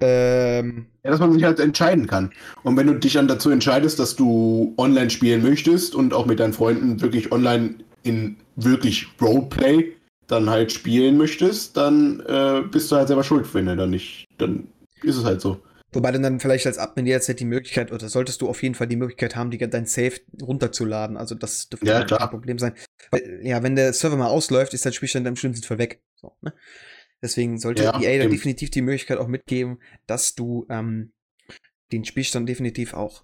Ähm, ja, dass man sich halt entscheiden kann. Und wenn du dich dann dazu entscheidest, dass du online spielen möchtest und auch mit deinen Freunden wirklich online in wirklich Roleplay dann halt spielen möchtest, dann äh, bist du halt selber schuld, wenn du dann nicht, dann ist es halt so. Wobei du dann vielleicht als Admin jederzeit die Möglichkeit, oder solltest du auf jeden Fall die Möglichkeit haben, die, dein Safe runterzuladen. Also das dürfte ja, kein Problem sein. Weil, ja, wenn der Server mal ausläuft, ist dein Spielstand im schlimmsten Fall weg. So, ne? Deswegen sollte ja, EA da definitiv die Möglichkeit auch mitgeben, dass du ähm, den Spielstand definitiv auch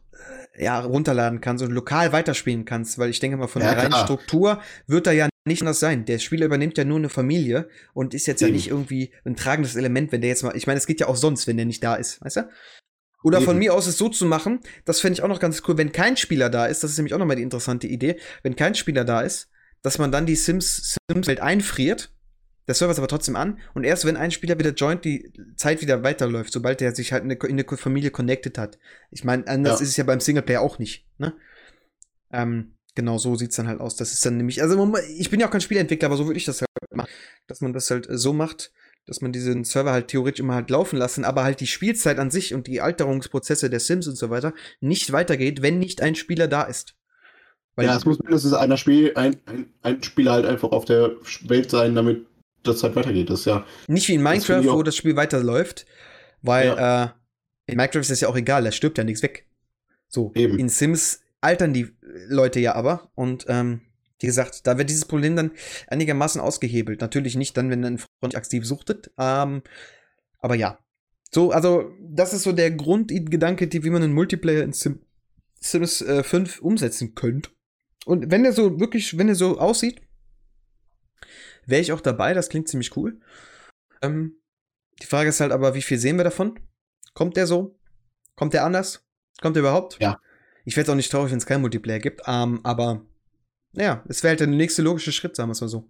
äh, ja, runterladen kannst und lokal weiterspielen kannst, weil ich denke mal, von ja, der reinen Struktur wird da ja nicht anders sein. Der Spieler übernimmt ja nur eine Familie und ist jetzt Eben. ja nicht irgendwie ein tragendes Element, wenn der jetzt mal, ich meine, es geht ja auch sonst, wenn der nicht da ist, weißt du? Oder Eben. von mir aus es so zu machen, das fände ich auch noch ganz cool, wenn kein Spieler da ist, das ist nämlich auch nochmal die interessante Idee, wenn kein Spieler da ist, dass man dann die Sims, Sims-Welt einfriert der Server ist aber trotzdem an und erst wenn ein Spieler wieder joint, die Zeit wieder weiterläuft, sobald er sich halt in eine, Familie connected hat. Ich meine, anders ja. ist es ja beim Singleplayer auch nicht. Ne? Ähm, genau so sieht es dann halt aus. Das ist dann nämlich, also ich bin ja auch kein Spielentwickler, aber so würde ich das halt machen, dass man das halt so macht, dass man diesen Server halt theoretisch immer halt laufen lassen, aber halt die Spielzeit an sich und die Alterungsprozesse der Sims und so weiter nicht weitergeht, wenn nicht ein Spieler da ist. Weil ja, es muss mindestens einer Spiel, ein, ein, ein Spieler halt einfach auf der Welt sein, damit das halt weitergeht. Das ja. Nicht wie in Minecraft, wo das Spiel weiterläuft, weil ja. äh, in Minecraft ist es ja auch egal, da stirbt ja nichts weg. So, Eben. in Sims altern die Leute ja aber und ähm, wie gesagt, da wird dieses Problem dann einigermaßen ausgehebelt. Natürlich nicht dann, wenn ein Freund aktiv suchtet, ähm, aber ja. So, also, das ist so der Grundgedanke, wie man einen Multiplayer in Sim Sims äh, 5 umsetzen könnte. Und wenn der so wirklich, wenn er so aussieht, wäre ich auch dabei, das klingt ziemlich cool. Ähm, die Frage ist halt aber, wie viel sehen wir davon? Kommt der so? Kommt der anders? Kommt der überhaupt? Ja. Ich werde auch nicht traurig, wenn es keinen Multiplayer gibt, ähm, aber naja, es wäre halt der nächste logische Schritt, sagen wir es mal so.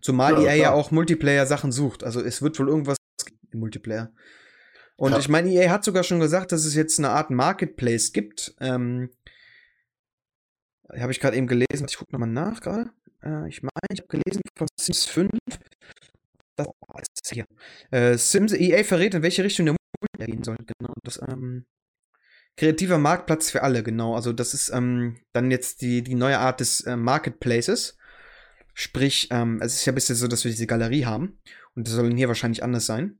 Zumal ja, EA ja auch Multiplayer-Sachen sucht. Also es wird wohl irgendwas im Multiplayer. Und ja. ich meine, EA hat sogar schon gesagt, dass es jetzt eine Art Marketplace gibt. Ähm, habe ich gerade eben gelesen. Ich gucke nochmal nach gerade. Äh, ich meine, ich habe gelesen von Sims 5. Das, oh, ist hier. Äh, Sims EA verrät, in welche Richtung der Multiplayer gehen soll. Genau. Das, ähm, kreativer Marktplatz für alle, genau. Also, das ist ähm, dann jetzt die, die neue Art des äh, Marketplaces. Sprich, ähm, es ist ja bisschen so, dass wir diese Galerie haben. Und das soll hier wahrscheinlich anders sein.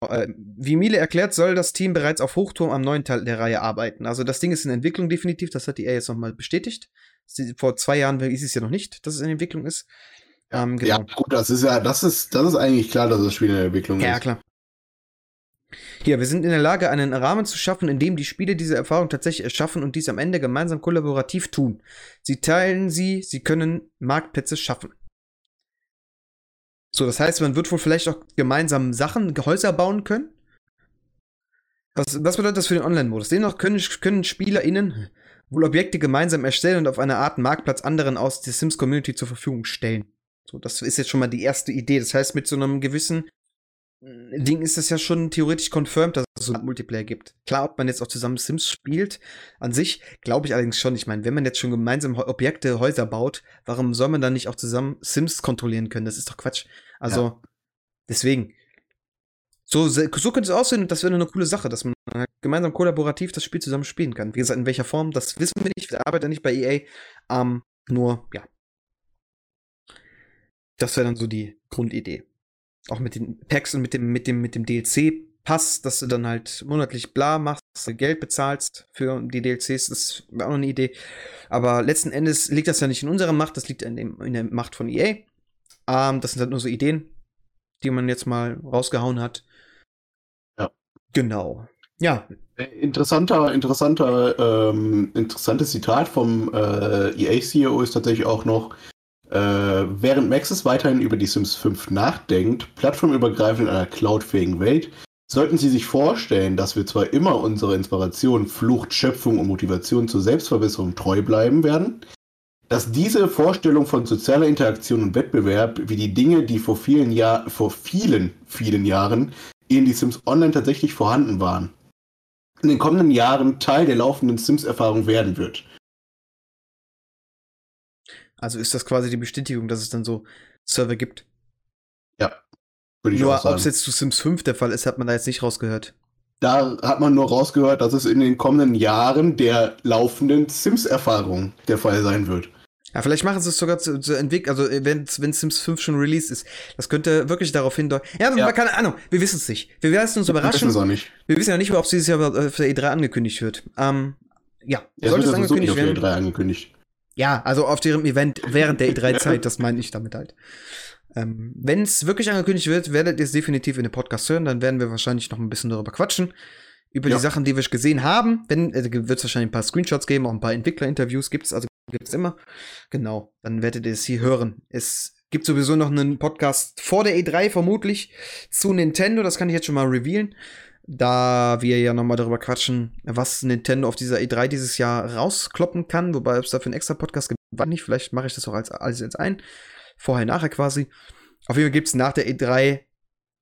Äh, wie Miele erklärt, soll das Team bereits auf Hochturm am neuen Teil der Reihe arbeiten. Also das Ding ist in Entwicklung definitiv, das hat die EA jetzt nochmal bestätigt. Vor zwei Jahren ist es ja noch nicht, dass es in Entwicklung ist. Ähm, genau. Ja, gut, das ist ja, das ist, das ist eigentlich klar, dass das Spiel in Entwicklung ja, ist. Ja, klar. Hier, wir sind in der Lage, einen Rahmen zu schaffen, in dem die Spiele diese Erfahrung tatsächlich erschaffen und dies am Ende gemeinsam kollaborativ tun. Sie teilen sie, sie können Marktplätze schaffen. So, das heißt, man wird wohl vielleicht auch gemeinsam Sachen, Häuser bauen können. Was, was bedeutet das für den Online-Modus? Demnach können, können SpielerInnen wohl Objekte gemeinsam erstellen und auf eine Art Marktplatz anderen aus der Sims-Community zur Verfügung stellen. So, das ist jetzt schon mal die erste Idee. Das heißt, mit so einem gewissen äh, Ding ist das ja schon theoretisch confirmed, dass es so ein Multiplayer gibt. Klar, ob man jetzt auch zusammen Sims spielt, an sich glaube ich allerdings schon. Ich meine, wenn man jetzt schon gemeinsam Objekte, Häuser baut, warum soll man dann nicht auch zusammen Sims kontrollieren können? Das ist doch Quatsch. Also, ja. deswegen. So, so könnte es aussehen und das wäre eine coole Sache, dass man halt gemeinsam kollaborativ das Spiel zusammen spielen kann. Wie gesagt, in welcher Form, das wissen wir nicht. Wir arbeiten nicht bei EA. Ähm, nur, ja. Das wäre dann so die Grundidee. Auch mit den Packs und mit dem, mit dem, mit dem DLC-Pass, dass du dann halt monatlich bla machst, Geld bezahlst für die DLCs, das wäre auch noch eine Idee. Aber letzten Endes liegt das ja nicht in unserer Macht, das liegt in, dem, in der Macht von EA. Ähm, das sind halt nur so Ideen, die man jetzt mal rausgehauen hat. Genau. Ja. Äh, interessanter, interessanter, ähm, interessantes Zitat vom äh, EA-CEO ist tatsächlich auch noch, äh, während Maxis weiterhin über die Sims 5 nachdenkt, plattformübergreifend in einer cloudfähigen Welt, sollten Sie sich vorstellen, dass wir zwar immer unserer Inspiration, Flucht, Schöpfung und Motivation zur Selbstverbesserung treu bleiben werden, dass diese Vorstellung von sozialer Interaktion und Wettbewerb wie die Dinge, die vor vielen Jahr, vor vielen, vielen Jahren denen die Sims Online tatsächlich vorhanden waren, in den kommenden Jahren Teil der laufenden Sims-Erfahrung werden wird. Also ist das quasi die Bestätigung, dass es dann so Server gibt? Ja, würde ich Nur ob es jetzt zu Sims 5 der Fall ist, hat man da jetzt nicht rausgehört. Da hat man nur rausgehört, dass es in den kommenden Jahren der laufenden Sims-Erfahrung der Fall sein wird. Ja, vielleicht machen sie es sogar zu, zu entwickeln, also äh, wenn, wenn Sims 5 schon released ist. Das könnte wirklich darauf hindeuten. Ja, Ja. aber keine Ahnung, wir wissen es nicht. Wir werden uns Wir überraschen. wissen es auch nicht. Wir wissen ja nicht, ob es dieses Jahr auf der E3 angekündigt wird. Ähm, ja, Es sollte es ja sowieso nicht angekündigt auf der werden. E3 angekündigt. Ja, also auf deren Event während der E3-Zeit, das meine ich damit halt. Ähm, Wenn es wirklich angekündigt wird, werdet ihr es definitiv in dem Podcast hören. Dann werden wir wahrscheinlich noch ein bisschen darüber quatschen. Über Ja. die Sachen, die wir gesehen haben. Wenn äh, wird es wahrscheinlich ein paar Screenshots geben, auch ein paar Entwicklerinterviews gibt es, also gibt es immer. Genau, dann werdet ihr es hier hören. Es gibt sowieso noch einen Podcast vor der E3 vermutlich zu Nintendo, das kann ich jetzt schon mal revealen. Da wir ja noch mal darüber quatschen, was Nintendo auf dieser E3 dieses Jahr rauskloppen kann, wobei es dafür einen extra Podcast gibt, weiß nicht, vielleicht mache ich das auch als alles jetzt ein. Vorher, nachher quasi. Auf jeden Fall gibt es nach der E3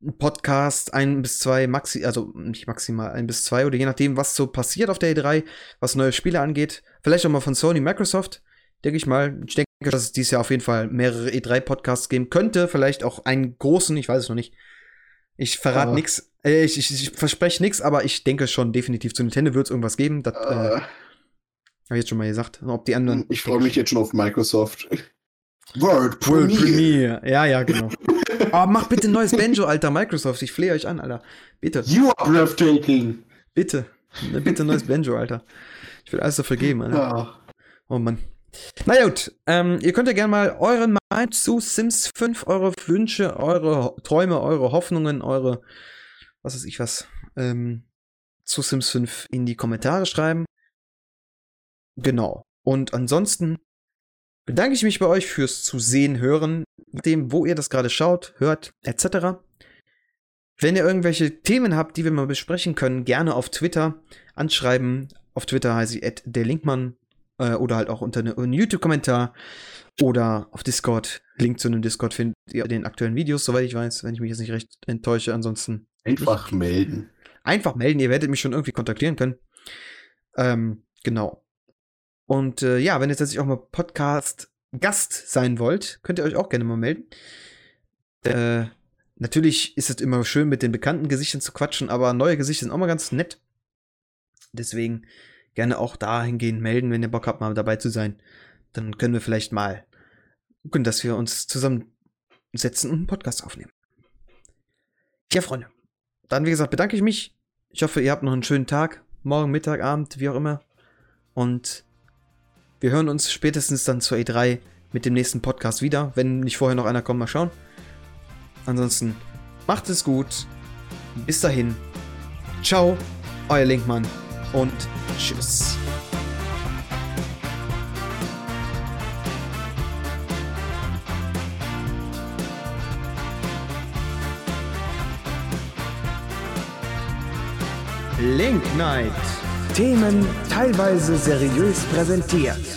einen Podcast, ein bis zwei, maxi also nicht maximal, ein bis zwei, oder je nachdem, was so passiert auf der E3, was neue Spiele angeht. Vielleicht auch mal von Sony, Microsoft, denke ich mal. Ich denke, dass es dieses Jahr auf jeden Fall mehrere E3-Podcasts geben könnte. Vielleicht auch einen großen, ich weiß es noch nicht. Ich verrate Ah. nix. Äh, ich, ich, ich verspreche nichts, aber ich denke schon definitiv zu Nintendo wird es irgendwas geben. Das äh, Äh, habe ich jetzt schon mal gesagt. Und Ob die anderen. ich freue mich jetzt schon auf Microsoft. World World Premiere. Premiere. Ja, ja, genau. Aber mach bitte ein neues Banjo, Alter, Microsoft. Ich flehe euch an, Alter. Bitte, You are breathtaking. bitte. Ne, Bitte ein neues Banjo, Alter. Ich will alles dafür geben, Alter. Ja. Oh Mann. Na gut, ähm, ihr könnt ja gerne mal euren Meinung zu Sims 5, eure Wünsche, eure Träume, eure Hoffnungen, eure, was weiß ich was, ähm, zu Sims 5 in die Kommentare schreiben. Genau. Und ansonsten bedanke ich mich bei euch fürs Zusehen, Hören, dem, wo ihr das gerade schaut, hört, etc. Wenn ihr irgendwelche Themen habt, die wir mal besprechen können, gerne auf Twitter anschreiben. Auf Twitter heiße ich @derlinkmann äh, oder halt auch unter ne- einem YouTube-Kommentar oder auf Discord. Link zu einem Discord findet ihr in den aktuellen Videos, soweit ich weiß, wenn ich mich jetzt nicht recht enttäusche. Ansonsten Einfach melden. einfach melden. Ihr werdet mich schon irgendwie kontaktieren können. Ähm, genau. Und äh, ja, wenn ihr tatsächlich auch mal Podcast-Gast sein wollt, könnt ihr euch auch gerne mal melden. Äh, natürlich ist es immer schön, mit den bekannten Gesichtern zu quatschen, aber neue Gesichter sind auch mal ganz nett. Deswegen gerne auch dahingehend melden, wenn ihr Bock habt, mal dabei zu sein. Dann können wir vielleicht mal gucken, dass wir uns zusammensetzen und einen Podcast aufnehmen. Ja, Freunde. Dann, wie gesagt, bedanke ich mich. Ich hoffe, ihr habt noch einen schönen Tag. Morgen, Mittag, Abend, wie auch immer. Und wir hören uns spätestens dann zur E3 mit dem nächsten Podcast wieder. Wenn nicht vorher noch einer kommt, mal schauen. Ansonsten macht es gut. Bis dahin. Ciao, euer Linkmann. Und tschüss. Link Night. Themen teilweise seriös präsentiert.